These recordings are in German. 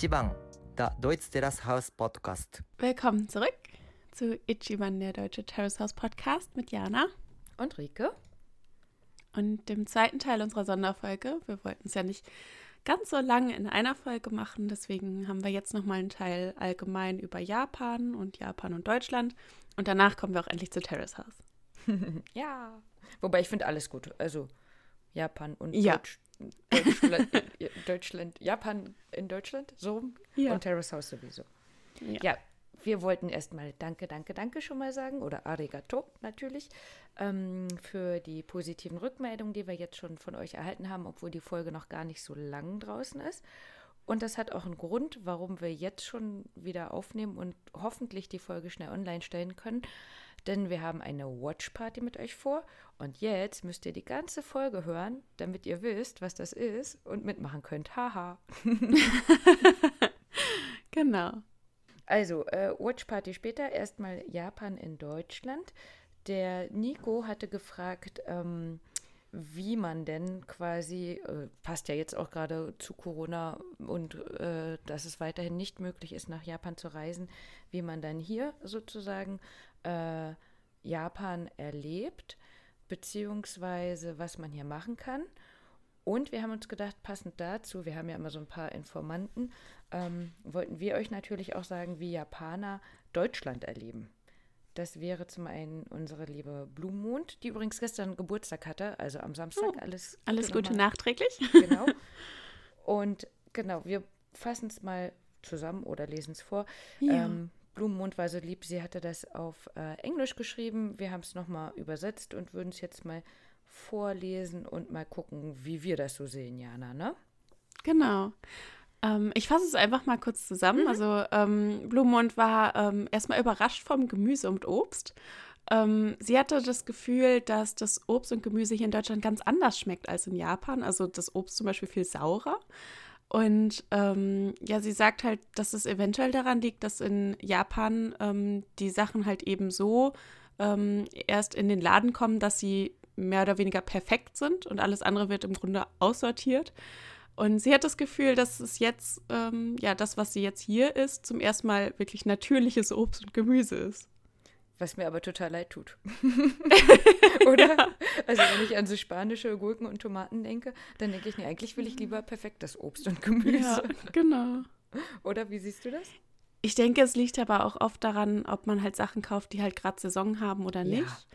Ichiban, der Deutsch Terrace House Podcast. Willkommen zurück zu Ichiban, der Deutsche Terrace House Podcast mit Jana und Rike. Und dem zweiten Teil unserer Sonderfolge. Wir wollten es ja nicht ganz so lange in einer Folge machen, deswegen haben wir jetzt nochmal einen Teil allgemein über Japan und Japan und Deutschland. Und danach kommen wir auch endlich zu Terrace House. ja. Wobei ich finde alles gut. Also Japan und Ja. Deutsch, Deutschland, äh, Deutschland, Japan in Deutschland, so Ja. und Terrace House sowieso. Ja. Ja, wir wollten erstmal Danke, Danke, Danke schon mal sagen oder Arigato natürlich ähm, für die positiven Rückmeldungen, die wir jetzt schon von euch erhalten haben, obwohl die Folge noch gar nicht so lang draußen ist. Und das hat auch einen Grund, warum wir jetzt schon wieder aufnehmen und hoffentlich die Folge schnell online stellen können. Denn wir haben eine Watchparty mit euch vor. Und jetzt müsst ihr die ganze Folge hören, damit ihr wisst, was das ist und mitmachen könnt. Haha. Genau. Also, äh, Watchparty später. Erstmal Japan in Deutschland. Der Nico hatte gefragt, ähm, wie man denn quasi, äh, passt ja jetzt auch gerade zu Corona und äh, dass es weiterhin nicht möglich ist, nach Japan zu reisen, wie man dann hier sozusagen äh, Japan erlebt, beziehungsweise was man hier machen kann. Und wir haben uns gedacht, passend dazu, wir haben ja immer so ein paar Informanten, ähm, wollten wir euch natürlich auch sagen, wie Japaner Deutschland erleben. Das wäre zum einen unsere liebe Blumenmond, die übrigens gestern Geburtstag hatte, also am Samstag. Oh, alles Alles Gute nochmal. nachträglich. Genau. Und genau, wir fassen es mal zusammen oder lesen es vor. Ja. Ähm, Blumenmond war so lieb, sie hatte das auf äh, Englisch geschrieben. Wir haben es nochmal übersetzt und würden es jetzt mal vorlesen und mal gucken, wie wir das so sehen, Jana, ne? Genau. Ähm, ich fasse es einfach mal kurz Mhm. zusammen. Also ähm, Blumenmond war ähm, erstmal überrascht vom Gemüse und Obst. Ähm, sie hatte das Gefühl, dass das Obst und Gemüse hier in Deutschland ganz anders schmeckt als in Japan. Also das Obst zum Beispiel viel saurer. Und ähm, ja, sie sagt halt, dass es eventuell daran liegt, dass in Japan ähm, die Sachen halt eben so ähm, erst in den Laden kommen, dass sie mehr oder weniger perfekt sind und alles andere wird im Grunde aussortiert. Und sie hat das Gefühl, dass es jetzt, ähm, ja, das, was sie jetzt hier ist, zum ersten Mal wirklich natürliches Obst und Gemüse ist. Was mir aber total leid tut. Oder? Also wenn ich an so spanische Gurken und Tomaten denke, dann denke ich, nee, eigentlich will ich lieber perfektes Obst und Gemüse. Ja, genau. Oder wie siehst du das? Ich denke, es liegt aber auch oft daran, ob man halt Sachen kauft, die halt gerade Saison haben oder Ja. nicht.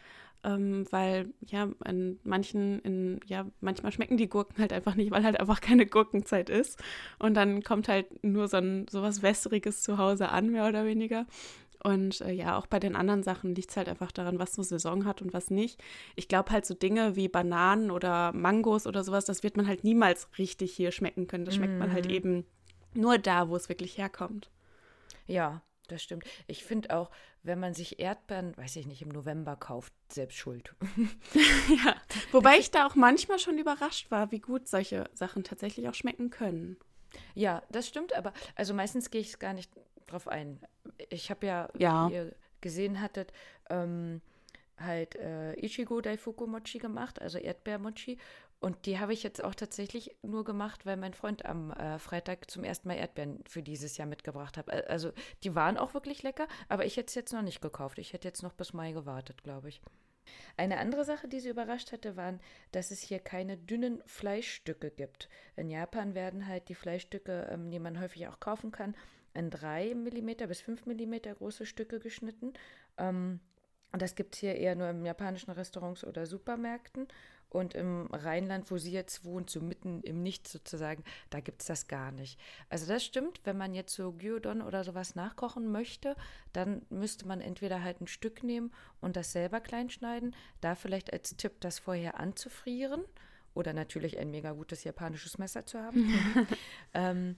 Ähm, weil, ja, in manchen, in, ja, manchmal schmecken die Gurken halt einfach nicht, weil halt einfach keine Gurkenzeit ist. Und dann kommt halt nur so ein sowas Wässriges zu Hause an, mehr oder weniger. Und äh, ja, auch bei den anderen Sachen liegt es halt einfach daran, was so Saison hat und was nicht. Ich glaube halt so Dinge wie Bananen oder Mangos oder sowas, das wird man halt niemals richtig hier schmecken können. Das schmeckt man halt eben nur da, wo es wirklich herkommt. Ja, das stimmt. Ich finde auch, wenn man sich Erdbeeren, weiß ich nicht, im November kauft, selbst schuld. Ja, wobei ich da auch manchmal schon überrascht war, wie gut solche Sachen tatsächlich auch schmecken können. Ja, das stimmt, aber also meistens gehe ich gar nicht drauf ein. Ich habe ja, Ja. wie ihr gesehen hattet, ähm, halt äh, Ichigo Daifuku Mochi gemacht, also Erdbeermochi. Und die habe ich jetzt auch tatsächlich nur gemacht, weil mein Freund am äh, Freitag zum ersten Mal Erdbeeren für dieses Jahr mitgebracht hat. Also die waren auch wirklich lecker, aber ich hätte es jetzt noch nicht gekauft. Ich hätte jetzt noch bis Mai gewartet, glaube ich. Eine andere Sache, die sie überrascht hatte, waren, dass es hier keine dünnen Fleischstücke gibt. In Japan werden halt die Fleischstücke, ähm, die man häufig auch kaufen kann, in 3 mm bis 5 mm große Stücke geschnitten. Ähm, und das gibt es hier eher nur in japanischen Restaurants oder Supermärkten. Und im Rheinland, wo sie jetzt wohnt, so mitten im Nichts sozusagen, da gibt es das gar nicht. Also das stimmt, wenn man jetzt so Gyudon oder sowas nachkochen möchte, dann müsste man entweder halt ein Stück nehmen und das selber klein schneiden. Da vielleicht als Tipp, das vorher anzufrieren. Oder natürlich ein mega gutes japanisches Messer zu haben. ähm,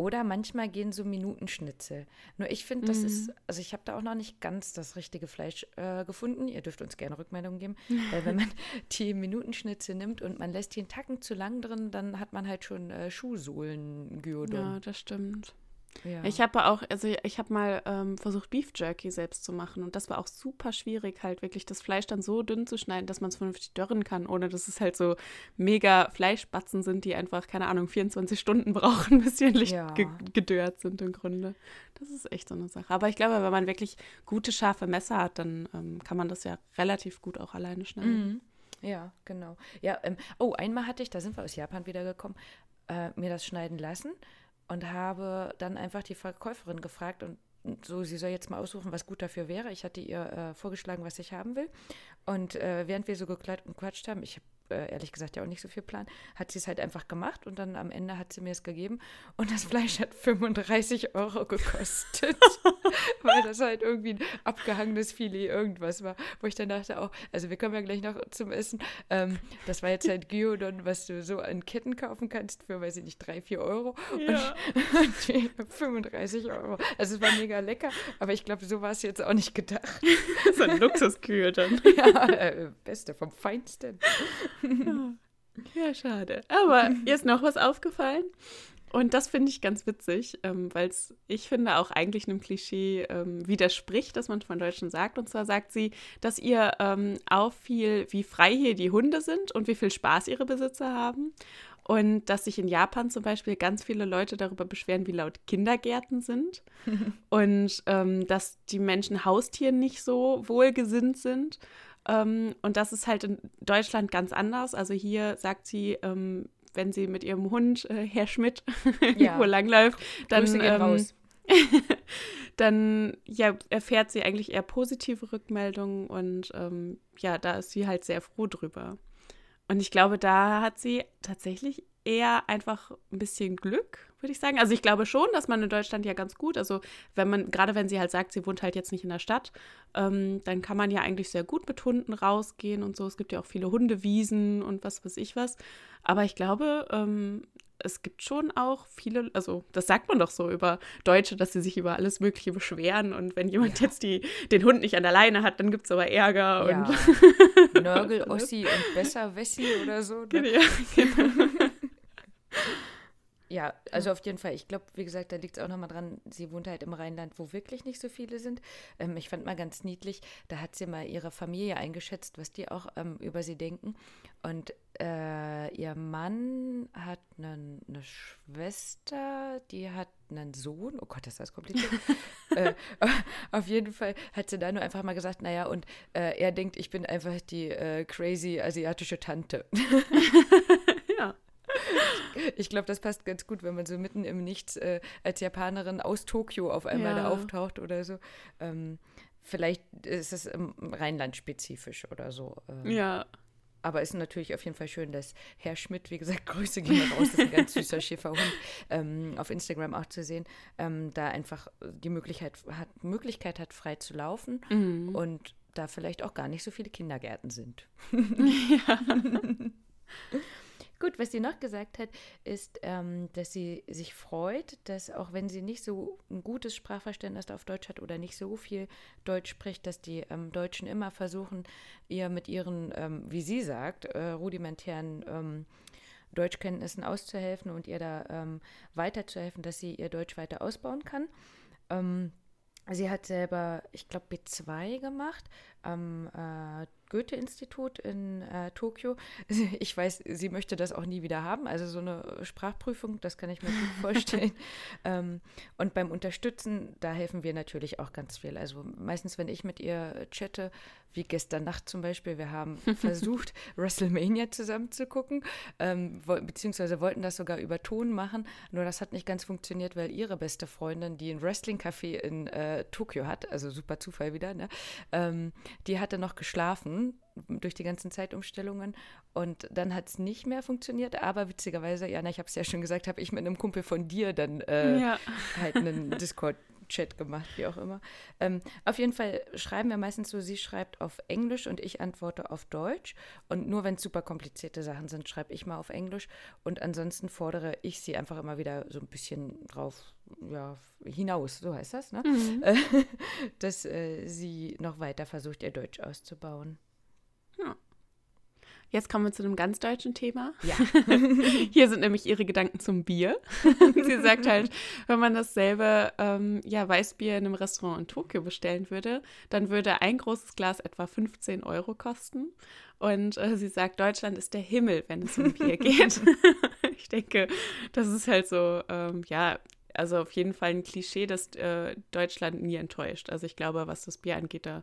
oder manchmal gehen so Minutenschnitzel. Nur ich finde, das ist, also ich habe da auch noch nicht ganz das richtige Fleisch äh, gefunden. Ihr dürft uns gerne Rückmeldungen geben. Weil wenn man die Minutenschnitzel nimmt und man lässt die einen Tacken zu lang drin, dann hat man halt schon äh, Schuhsohlen-Gyodon. Ja, das stimmt. Ja. Ich habe auch, also ich habe mal ähm, versucht, Beef Jerky selbst zu machen und das war auch super schwierig, halt wirklich das Fleisch dann so dünn zu schneiden, dass man es vernünftig dörren kann, ohne dass es halt so mega Fleischbatzen sind, die einfach, keine Ahnung, 24 Stunden brauchen, bis sie endlich ja. ge gedörrt sind im Grunde. Das ist echt so eine Sache. Aber ich glaube, wenn man wirklich gute, scharfe Messer hat, dann ähm, kann man das ja relativ gut auch alleine schneiden. Mhm. Ja, genau. Ja, ähm, oh, einmal hatte ich, da sind wir aus Japan wiedergekommen, äh, mir das schneiden lassen und habe dann einfach die Verkäuferin gefragt und so, sie soll jetzt mal aussuchen, was gut dafür wäre. Ich hatte ihr äh, vorgeschlagen, was ich haben will. Und äh, während wir so geklatscht und quatscht haben, ich habe äh, ehrlich gesagt ja auch nicht so viel Plan, hat sie es halt einfach gemacht und dann am Ende hat sie mir es gegeben und das Fleisch hat 35 Euro gekostet, weil das halt irgendwie ein abgehangenes Filet irgendwas war, wo ich dann dachte auch, also wir kommen ja gleich noch zum Essen, ähm, das war jetzt halt Gyudon, was du so an Ketten kaufen kannst für, weiß ich nicht, 3, 4 Euro ja. und 35 Euro. Also es war mega lecker, aber ich glaube, so war es jetzt auch nicht gedacht. so ein Luxuskühe dann. ja, äh, beste vom Feinsten. Ja, schade. Aber ihr ist noch was aufgefallen. Und das finde ich ganz witzig, ähm, weil es, ich finde, auch eigentlich einem Klischee ähm, widerspricht, das man von Deutschen sagt. Und zwar sagt sie, dass ihr ähm, auffiel, wie frei hier die Hunde sind und wie viel Spaß ihre Besitzer haben. Und dass sich in Japan zum Beispiel ganz viele Leute darüber beschweren, wie laut Kindergärten sind. und ähm, dass die Menschen Haustieren nicht so wohlgesinnt sind. Ähm, und das ist halt in Deutschland ganz anders. Also hier sagt sie, ähm, wenn sie mit ihrem Hund, äh, Herr Schmidt, ja. irgendwo langläuft, dann, ähm, dann ja, erfährt sie eigentlich eher positive Rückmeldungen und ähm, ja, da ist sie halt sehr froh drüber. Und ich glaube, da hat sie tatsächlich eher einfach ein bisschen Glück, würde ich sagen. Also ich glaube schon, dass man in Deutschland ja ganz gut, also wenn man, gerade wenn sie halt sagt, sie wohnt halt jetzt nicht in der Stadt, ähm, dann kann man ja eigentlich sehr gut mit Hunden rausgehen und so. Es gibt ja auch viele Hundewiesen und was weiß ich was. Aber ich glaube, ähm, es gibt schon auch viele, also das sagt man doch so über Deutsche, dass sie sich über alles Mögliche beschweren und wenn jemand ja. jetzt die, den Hund nicht an der Leine hat, dann gibt es aber Ärger. Ja. Und Nörgel, Ossi und Besser Wessi oder so. Ne? Ja, genau. Ja, also auf jeden Fall. Ich glaube, wie gesagt, da liegt es auch nochmal dran, sie wohnt halt im Rheinland, wo wirklich nicht so viele sind. Ähm, ich fand mal ganz niedlich, da hat sie mal ihre Familie eingeschätzt, was die auch ähm, über sie denken. Und äh, ihr Mann hat eine, eine Schwester, die hat einen Sohn. Oh Gott, ist das kompliziert. äh, auf jeden Fall hat sie da nur einfach mal gesagt, naja, und äh, er denkt, ich bin einfach die äh, crazy asiatische Tante. Ich glaube, das passt ganz gut, wenn man so mitten im Nichts äh, als Japanerin aus Tokio auf einmal ja. da auftaucht oder so. Ähm, vielleicht ist es im Rheinland spezifisch oder so. Ähm, ja. Aber es ist natürlich auf jeden Fall schön, dass Herr Schmidt, wie gesagt, Grüße gehen raus, das ist ein ganz süßer Schäferhund, ähm, auf Instagram auch zu sehen, ähm, da einfach die Möglichkeit hat, Möglichkeit hat, frei zu laufen mhm. und da vielleicht auch gar nicht so viele Kindergärten sind. Ja. Gut, was sie noch gesagt hat, ist, ähm, dass sie sich freut, dass auch wenn sie nicht so ein gutes Sprachverständnis auf Deutsch hat oder nicht so viel Deutsch spricht, dass die ähm, Deutschen immer versuchen, ihr mit ihren, ähm, wie sie sagt, äh, rudimentären ähm, Deutschkenntnissen auszuhelfen und ihr da ähm, weiterzuhelfen, dass sie ihr Deutsch weiter ausbauen kann. Ähm, sie hat selber, ich glaube, B2 gemacht am äh, Goethe-Institut in äh, Tokio. Ich weiß, sie möchte das auch nie wieder haben. Also so eine Sprachprüfung, das kann ich mir gut vorstellen. ähm, und beim Unterstützen, da helfen wir natürlich auch ganz viel. Also meistens, wenn ich mit ihr chatte, wie gestern Nacht zum Beispiel, wir haben versucht, WrestleMania zusammen zu gucken, ähm, beziehungsweise wollten das sogar über Ton machen. Nur das hat nicht ganz funktioniert, weil ihre beste Freundin, die ein Wrestling-Café in äh, Tokio hat, also super Zufall wieder, ne? Ähm, die hatte noch geschlafen durch die ganzen Zeitumstellungen und dann hat es nicht mehr funktioniert, aber witzigerweise, Jana, ich habe es ja schon gesagt, habe ich mit einem Kumpel von dir dann äh, ja. halt einen Discord Chat gemacht, wie auch immer. Ähm, auf jeden Fall schreiben wir meistens so, sie schreibt auf Englisch und ich antworte auf Deutsch. Und nur wenn es super komplizierte Sachen sind, schreibe ich mal auf Englisch. Und ansonsten fordere ich sie einfach immer wieder so ein bisschen drauf ja, hinaus, so heißt das, ne? Mhm. dass äh, sie noch weiter versucht, ihr Deutsch auszubauen. Ja. Jetzt kommen wir zu einem ganz deutschen Thema. Ja. Hier sind nämlich ihre Gedanken zum Bier. Sie sagt halt, wenn man dasselbe ähm, ja, Weißbier in einem Restaurant in Tokio bestellen würde, dann würde ein großes Glas etwa 15 Euro kosten. Und äh, sie sagt, Deutschland ist der Himmel, wenn es um Bier geht. ich denke, das ist halt so, ähm, ja, also auf jeden Fall ein Klischee, dass äh, Deutschland nie enttäuscht. Also ich glaube, was das Bier angeht, da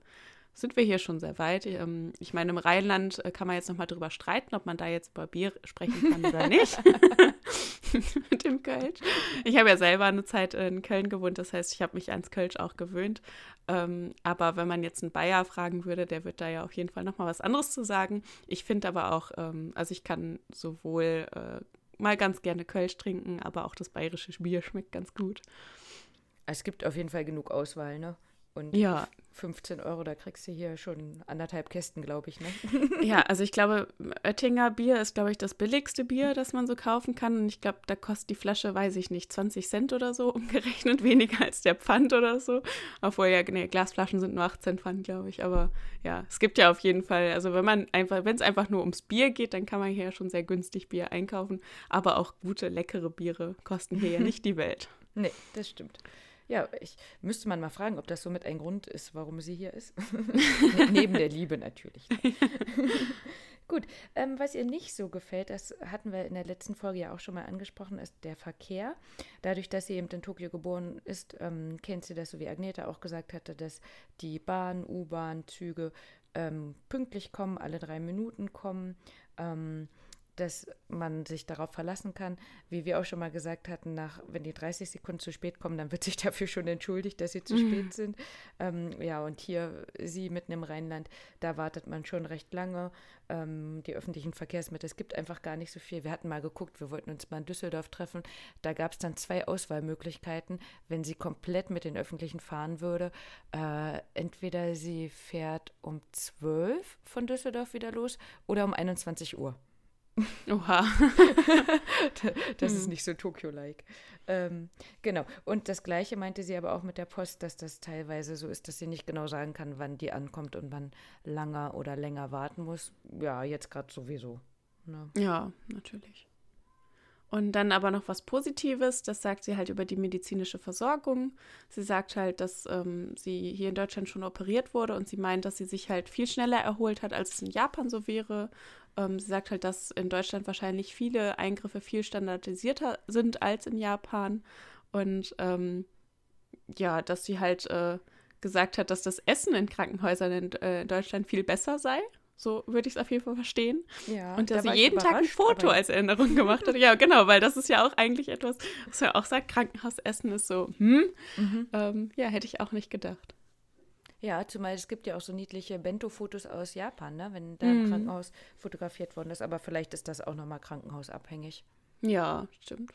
sind wir hier schon sehr weit. Ähm, ich meine, im Rheinland äh, kann man jetzt noch mal drüber streiten, ob man da jetzt über Bier sprechen kann oder nicht. Mit dem Kölsch. Ich habe ja selber eine Zeit in Köln gewohnt, das heißt, ich habe mich ans Kölsch auch gewöhnt. Ähm, aber wenn man jetzt einen Bayer fragen würde, der wird da ja auf jeden Fall noch mal was anderes zu sagen. Ich finde aber auch, ähm, also ich kann sowohl äh, mal ganz gerne Kölsch trinken, aber auch das bayerische Bier schmeckt ganz gut. Es gibt auf jeden Fall genug Auswahl, ne? Und Ja, 15 Euro, da kriegst du hier schon anderthalb Kästen, glaube ich, ne? Ja, also ich glaube, Oettinger Bier ist, glaube ich, das billigste Bier, das man so kaufen kann. Und ich glaube, da kostet die Flasche, weiß ich nicht, 20 Cent oder so umgerechnet, weniger als der Pfand oder so. Obwohl ja, nee, Glasflaschen sind nur 18 Pfand, glaube ich. Aber ja, es gibt ja auf jeden Fall, also wenn man einfach, wenn es einfach nur ums Bier geht, dann kann man hier ja schon sehr günstig Bier einkaufen. Aber auch gute, leckere Biere kosten hier ja nicht die Welt. Nee, das stimmt. Ja, ich müsste man mal fragen, ob das somit ein Grund ist, warum sie hier ist. Ne- Neben der Liebe natürlich. Gut, ähm, was ihr nicht so gefällt, das hatten wir in der letzten Folge ja auch schon mal angesprochen, ist der Verkehr. Dadurch, dass sie eben in Tokio geboren ist, ähm, kennt sie das, so wie Agneta auch gesagt hatte, dass die Bahn, U-Bahn, Züge ähm, pünktlich kommen, alle drei Minuten kommen. Dass man sich darauf verlassen kann. Wie wir auch schon mal gesagt hatten, nach, wenn die 30 Sekunden zu spät kommen, dann wird sich dafür schon entschuldigt, dass sie zu spät sind. Ähm, ja, und hier, sie mitten im Rheinland, da wartet man schon recht lange. Ähm, die öffentlichen Verkehrsmittel, es gibt einfach gar nicht so viel. Wir hatten mal geguckt, wir wollten uns mal in Düsseldorf treffen. Da gab es dann zwei Auswahlmöglichkeiten, wenn sie komplett mit den Öffentlichen fahren würde. Äh, entweder sie fährt um 12 von Düsseldorf wieder los oder um 21 Uhr. Oha. Das Hm. ist nicht so Tokio-like. Ähm, genau. Und das Gleiche meinte sie aber auch mit der Post, dass das teilweise so ist, dass sie nicht genau sagen kann, wann die ankommt und wann langer oder länger warten muss. Ja, jetzt gerade sowieso. Ne? Ja, natürlich. Und dann aber noch was Positives, das sagt sie halt über die medizinische Versorgung. Sie sagt halt, dass ähm, sie hier in Deutschland schon operiert wurde und sie meint, dass sie sich halt viel schneller erholt hat, als es in Japan so wäre. Ähm, sie sagt halt, dass in Deutschland wahrscheinlich viele Eingriffe viel standardisierter sind als in Japan. Und ähm, ja, dass sie halt äh, gesagt hat, dass das Essen in Krankenhäusern in äh, Deutschland viel besser sei. So würde ich es auf jeden Fall verstehen. Ja, Und dass da sie jeden Tag ein Foto als Erinnerung gemacht hat. Ja, genau, weil das ist ja auch eigentlich etwas, was er auch sagt, Krankenhausessen ist so, hm? Mhm. Ähm, ja, hätte ich auch nicht gedacht. Ja, zumal es gibt ja auch so niedliche Bento-Fotos aus Japan, ne? wenn da Mhm. im Krankenhaus fotografiert worden ist. Aber vielleicht ist das auch nochmal krankenhausabhängig. Ja, stimmt.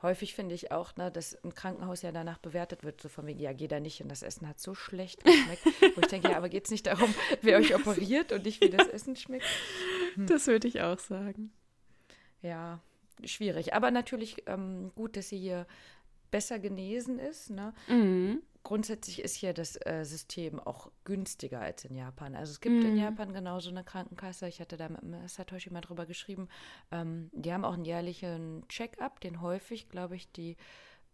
Häufig finde ich auch, ne, dass ein Krankenhaus ja danach bewertet wird, so von wegen, ja, geh da nicht hin, das Essen hat so schlecht geschmeckt. Wo ich denke, ja, aber geht es nicht darum, wer euch operiert und nicht, wie das Essen schmeckt? Hm. Das würde ich auch sagen. Ja, schwierig. Aber natürlich ähm, gut, dass sie hier besser genesen ist. Ne? Mhm. Grundsätzlich ist hier das äh, System auch günstiger als in Japan. Also es gibt in Mhm. Japan genauso eine Krankenkasse. Ich hatte da mit Satoshi mal drüber geschrieben. Ähm, die haben auch einen jährlichen Check-up, den häufig, glaube ich, die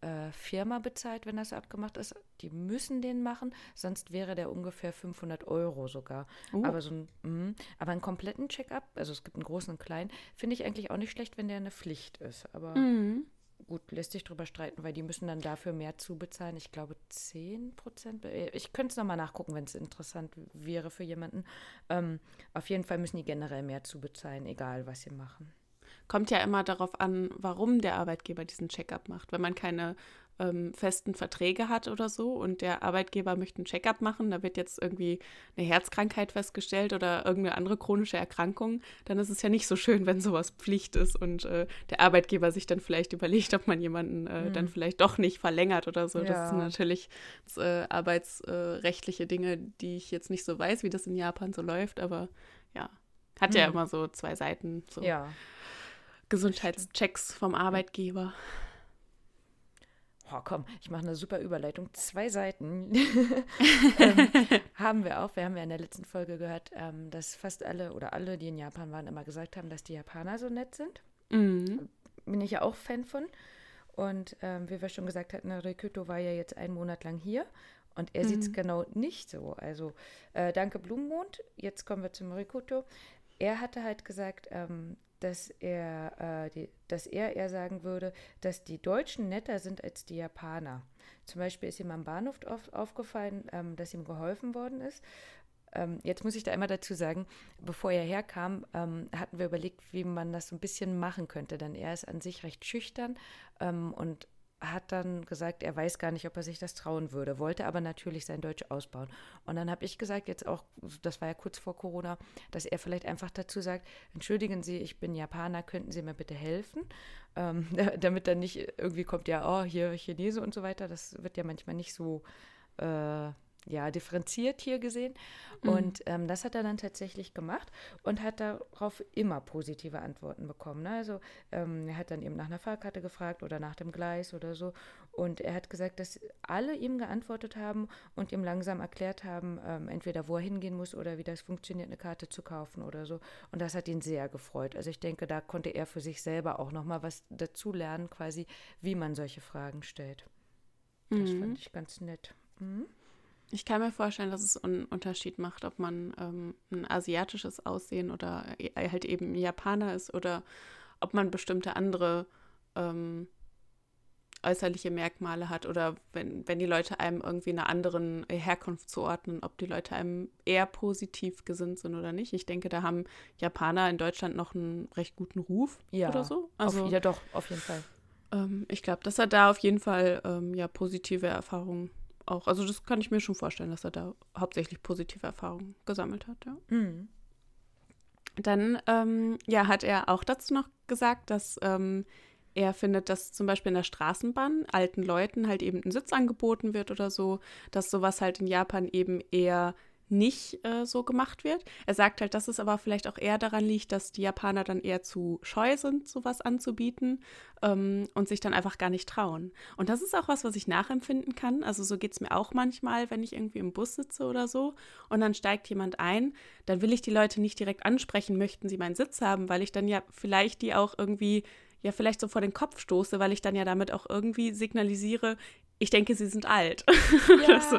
äh, Firma bezahlt, wenn das abgemacht ist. Die müssen den machen, sonst wäre der ungefähr 500 Euro sogar. Oh. Aber so ein, mhm. aber einen kompletten Check-up, also es gibt einen großen und einen kleinen, finde ich eigentlich auch nicht schlecht, wenn der eine Pflicht ist. Aber Mhm. Gut, lässt sich drüber streiten, weil die müssen dann dafür mehr zubezahlen. Ich glaube 10 Prozent. Ich könnte es nochmal nachgucken, wenn es interessant wäre für jemanden. Ähm, auf jeden Fall müssen die generell mehr zubezahlen, egal was sie machen. Kommt ja immer darauf an, warum der Arbeitgeber diesen Check-up macht. Wenn man keine ähm, festen Verträge hat oder so und der Arbeitgeber möchte einen Check-up machen, da wird jetzt irgendwie eine Herzkrankheit festgestellt oder irgendeine andere chronische Erkrankung, dann ist es ja nicht so schön, wenn sowas Pflicht ist und äh, der Arbeitgeber sich dann vielleicht überlegt, ob man jemanden äh, dann vielleicht doch nicht verlängert oder so. Das Ja. sind natürlich äh, arbeitsrechtliche Dinge, die ich jetzt nicht so weiß, wie das in Japan so läuft, aber ja, hat ja Hm. immer so zwei Seiten. So. Ja. Gesundheitschecks vom Arbeitgeber. Oh komm, ich mache eine super Überleitung, zwei Seiten ähm, haben wir auch. Wir haben ja in der letzten Folge gehört, ähm, dass fast alle oder alle, die in Japan waren, immer gesagt haben, dass die Japaner so nett sind. Mhm. Bin ich ja auch Fan von. Und ähm, wie wir schon gesagt hatten, Rikuto war ja jetzt einen Monat lang hier und er mhm. sieht es genau nicht so. Also äh, danke Blumenmond. Jetzt kommen wir zum Rikuto. Er hatte halt gesagt, ähm, dass er, äh, die, dass er eher sagen würde, dass die Deutschen netter sind als die Japaner. Zum Beispiel ist ihm am Bahnhof auf, aufgefallen, ähm, dass ihm geholfen worden ist. Ähm, jetzt muss ich da einmal dazu sagen, bevor er herkam, ähm, hatten wir überlegt, wie man das so ein bisschen machen könnte, denn er ist an sich recht schüchtern ähm, und hat dann gesagt, er weiß gar nicht, ob er sich das trauen würde, wollte aber natürlich sein Deutsch ausbauen. Und dann habe ich gesagt, jetzt auch, das war ja kurz vor Corona, dass er vielleicht einfach dazu sagt, entschuldigen Sie, ich bin Japaner, könnten Sie mir bitte helfen? Ähm, damit dann nicht irgendwie kommt, ja, oh, hier Chinese und so weiter. Das wird ja manchmal nicht so äh, ja, differenziert hier gesehen. Mhm. Und ähm, das hat er dann tatsächlich gemacht und hat darauf immer positive Antworten bekommen. Ne? Also ähm, er hat dann eben nach einer Fahrkarte gefragt oder nach dem Gleis oder so. Und er hat gesagt, dass alle ihm geantwortet haben und ihm langsam erklärt haben, ähm, entweder wo er hingehen muss oder wie das funktioniert, eine Karte zu kaufen oder so. Und das hat ihn sehr gefreut. Also ich denke, da konnte er für sich selber auch nochmal was dazu lernen, quasi, wie man solche Fragen stellt. Das mhm. fand ich ganz nett. Mhm. Ich kann mir vorstellen, dass es einen Unterschied macht, ob man ähm, ein asiatisches Aussehen oder e, halt eben Japaner ist oder ob man bestimmte andere ähm, äußerliche Merkmale hat oder wenn, wenn die Leute einem irgendwie einer anderen Herkunft zuordnen, ob die Leute einem eher positiv gesinnt sind oder nicht. Ich denke, da haben Japaner in Deutschland noch einen recht guten Ruf ja, oder so. Also, auf, ja, doch, auf jeden Fall. Ähm, ich glaube, dass er da auf jeden Fall ähm, ja positive Erfahrungen auch. Also das kann ich mir schon vorstellen, dass er da hauptsächlich positive Erfahrungen gesammelt hat, ja. Mhm. Dann ähm, ja, hat er auch dazu noch gesagt, dass ähm, er findet, dass zum Beispiel in der Straßenbahn alten Leuten halt eben ein Sitz angeboten wird oder so, dass sowas halt in Japan eben eher nicht äh, so gemacht wird. Er sagt halt, dass es aber vielleicht auch eher daran liegt, dass die Japaner dann eher zu scheu sind, sowas anzubieten ähm, und sich dann einfach gar nicht trauen. Und das ist auch was, was ich nachempfinden kann. Also so geht es mir auch manchmal, wenn ich irgendwie im Bus sitze oder so und dann steigt jemand ein, dann will ich die Leute nicht direkt ansprechen, möchten sie meinen Sitz haben, weil ich dann ja vielleicht die auch irgendwie ja vielleicht so vor den Kopf stoße, weil ich dann ja damit auch irgendwie signalisiere, ich denke, sie sind alt. Ja, so.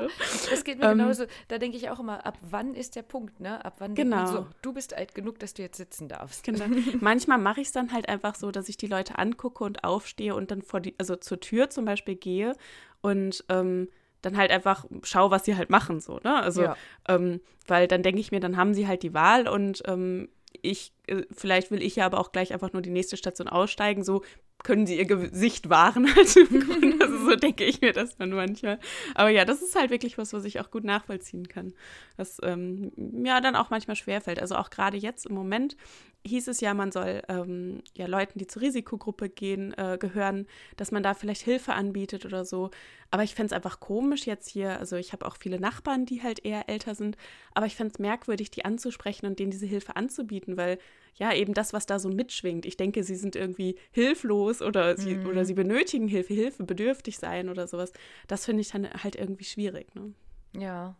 das geht mir ähm, genauso. Da denke ich auch immer, ab wann ist der Punkt, ne? Ab wann genau. so, du bist alt genug, dass du jetzt sitzen darfst. Genau. Manchmal mache ich es dann halt einfach so, dass ich die Leute angucke und aufstehe und dann vor die, also zur Tür zum Beispiel gehe und ähm, dann halt einfach schaue, was sie halt machen, so, ne? Also, ja. ähm, weil dann denke ich mir, dann haben sie halt die Wahl und ähm, ich, äh, vielleicht will ich ja aber auch gleich einfach nur die nächste Station aussteigen, so können sie ihr Gesicht wahren. Also, also so denke ich mir das dann manchmal. Aber ja, das ist halt wirklich was, was ich auch gut nachvollziehen kann. Was ähm, ja dann auch manchmal schwerfällt. Also auch gerade jetzt im Moment hieß es ja, man soll ähm, ja Leuten, die zur Risikogruppe gehen, äh, gehören, dass man da vielleicht Hilfe anbietet oder so. Aber ich fände es einfach komisch jetzt hier. Also ich habe auch viele Nachbarn, die halt eher älter sind. Aber ich fände es merkwürdig, die anzusprechen und denen diese Hilfe anzubieten, weil ja eben das, was da so mitschwingt. Ich denke, sie sind irgendwie hilflos oder sie, mhm. oder sie benötigen Hilfe, Hilfe bedürftig sein oder sowas. Das finde ich dann halt irgendwie schwierig. Ne? Ja,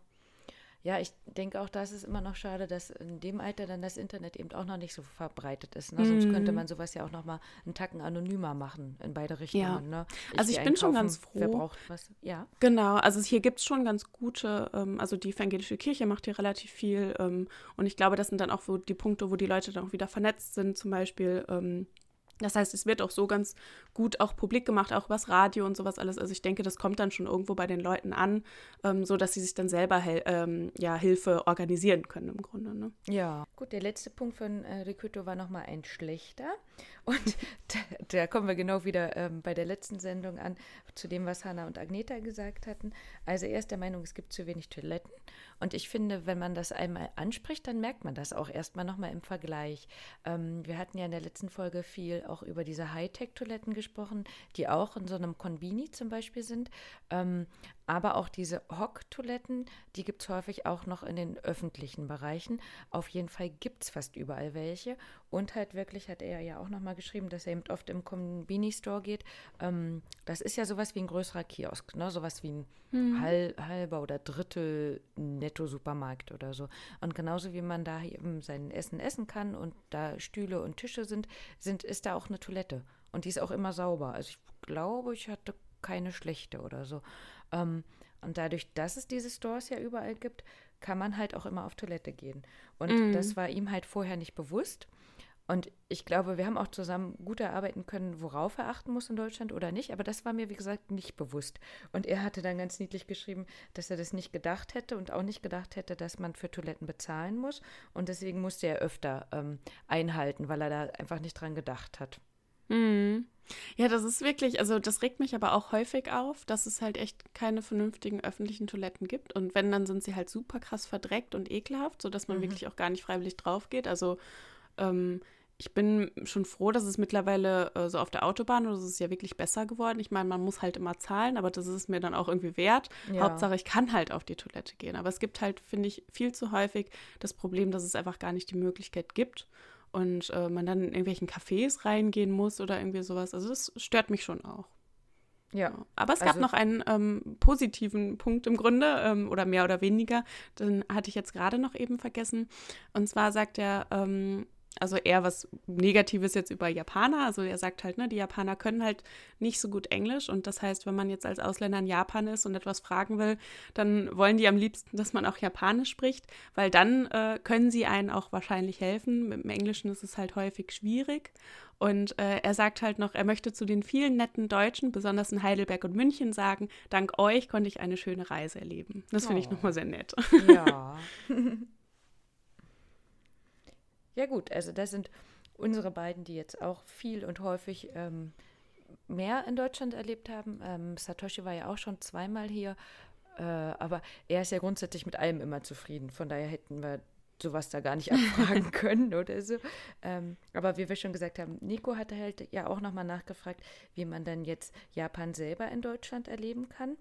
ja, ich denke auch, das ist immer noch schade, dass in dem Alter dann das Internet eben auch noch nicht so verbreitet ist. Ne? Sonst könnte mhm. man sowas ja auch noch mal einen Tacken anonymer machen in beide Richtungen. Ja. Ne? Ich also ich bin schon ganz froh. Wer braucht was? Ja. Genau, also hier gibt es schon ganz gute, ähm, also die evangelische Kirche macht hier relativ viel ähm, und ich glaube, das sind dann auch so die Punkte, wo die Leute dann auch wieder vernetzt sind, zum Beispiel ähm, das heißt, es wird auch so ganz gut auch publik gemacht, auch übers Radio und sowas alles. Also ich denke, das kommt dann schon irgendwo bei den Leuten an, ähm, so dass sie sich dann selber ähm, ja, Hilfe organisieren können im Grunde. Ne? Ja. Gut, der letzte Punkt von äh, Rikuto war nochmal ein schlechter. Und da, da, kommen wir genau wieder ähm, bei der letzten Sendung an, zu dem, was Hanna und Agneta gesagt hatten. Also er ist der Meinung, es gibt zu wenig Toiletten. Und ich finde, wenn man das einmal anspricht, dann merkt man das auch erstmal nochmal im Vergleich. Ähm, wir hatten ja in der letzten Folge viel auch über diese Hightech-Toiletten gesprochen, die auch in so einem Konbini zum Beispiel sind. Ähm, Aber auch diese Hocktoiletten, die gibt es häufig auch noch in den öffentlichen Bereichen. Auf jeden Fall gibt es fast überall welche. Und halt wirklich hat er ja auch nochmal geschrieben, dass er eben oft im Combini-Store geht. Ähm, das ist ja sowas wie ein größerer Kiosk, ne? sowas wie ein mhm. Hal halber oder Drittel Netto-Supermarkt oder so. Und genauso wie man da eben sein Essen essen kann und da Stühle und Tische sind, sind ist da auch eine Toilette. Und die ist auch immer sauber. Also ich glaube, ich hatte keine schlechte oder so. Ähm, und dadurch, dass es diese Stores ja überall gibt, kann man halt auch immer auf Toilette gehen. Und mm. das war ihm halt vorher nicht bewusst. Und ich glaube, wir haben auch zusammen gut erarbeiten können, worauf er achten muss in Deutschland oder nicht. Aber das war mir, wie gesagt, nicht bewusst. Und er hatte dann ganz niedlich geschrieben, dass er das nicht gedacht hätte und auch nicht gedacht hätte, dass man für Toiletten bezahlen muss. Und deswegen musste er öfter ähm, einhalten, weil er da einfach nicht dran gedacht hat. Mhm. Ja, das ist wirklich, also das regt mich aber auch häufig auf, dass es halt echt keine vernünftigen öffentlichen Toiletten gibt. Und wenn, dann sind sie halt super krass verdreckt und ekelhaft, sodass man mhm. wirklich auch gar nicht freiwillig drauf geht. Also ähm, ich bin schon froh, dass es mittlerweile äh, so auf der Autobahn, oder es ist ja wirklich besser geworden. Ich meine, man muss halt immer zahlen, aber das ist mir dann auch irgendwie wert. Ja. Hauptsache, ich kann halt auf die Toilette gehen. Aber es gibt halt, finde ich, viel zu häufig das Problem, dass es einfach gar nicht die Möglichkeit gibt und äh, man dann in irgendwelchen Cafés reingehen muss oder irgendwie sowas. Also das stört mich schon auch. Ja. Aber es gab also, noch einen ähm, positiven Punkt im Grunde ähm, oder mehr oder weniger. Den hatte ich jetzt gerade noch eben vergessen. Und zwar sagt er, ähm, also eher was Negatives jetzt über Japaner. Also er sagt halt, ne, die Japaner können halt nicht so gut Englisch und das heißt, wenn man jetzt als Ausländer in Japan ist und etwas fragen will, dann wollen die am liebsten, dass man auch Japanisch spricht, weil dann äh, können sie einen auch wahrscheinlich helfen. Mit dem Englischen ist es halt häufig schwierig. Und äh, er sagt halt noch, er möchte zu den vielen netten Deutschen, besonders in Heidelberg und München, sagen, dank euch konnte ich eine schöne Reise erleben. Das finde oh. ich nochmal sehr nett. Ja. Ja gut, also das sind unsere beiden, die jetzt auch viel und häufig ähm, mehr in Deutschland erlebt haben. Ähm, Satoshi war ja auch schon zweimal hier, äh, aber er ist ja grundsätzlich mit allem immer zufrieden. Von daher hätten wir sowas da gar nicht abfragen können oder so. Ähm, aber wie wir schon gesagt haben, Nico hatte halt ja auch nochmal nachgefragt, wie man dann jetzt Japan selber in Deutschland erleben kann.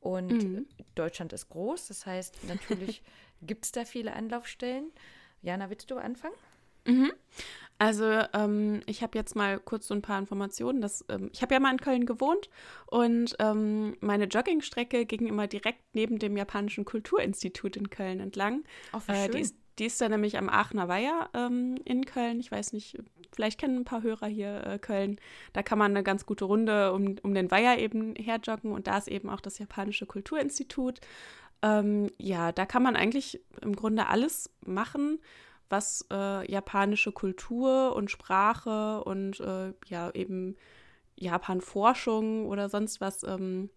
Und mhm. Deutschland ist groß, das heißt, natürlich gibt es da viele Anlaufstellen. Jana, willst du anfangen? Mhm. Also ähm, ich habe jetzt mal kurz so ein paar Informationen. Dass, ähm, ich habe ja mal in Köln gewohnt und ähm, meine Joggingstrecke ging immer direkt neben dem Japanischen Kulturinstitut in Köln entlang. Auch äh, die, ist, die ist da nämlich am Aachener Weiher ähm, in Köln. Ich weiß nicht, vielleicht kennen ein paar Hörer hier äh, Köln. Da kann man eine ganz gute Runde um, um den Weiher eben herjoggen und da ist eben auch das Japanische Kulturinstitut. Ähm, ja, da kann man eigentlich im Grunde alles machen was äh, japanische Kultur und Sprache und äh, ja eben Japan-Forschung oder sonst was ähm,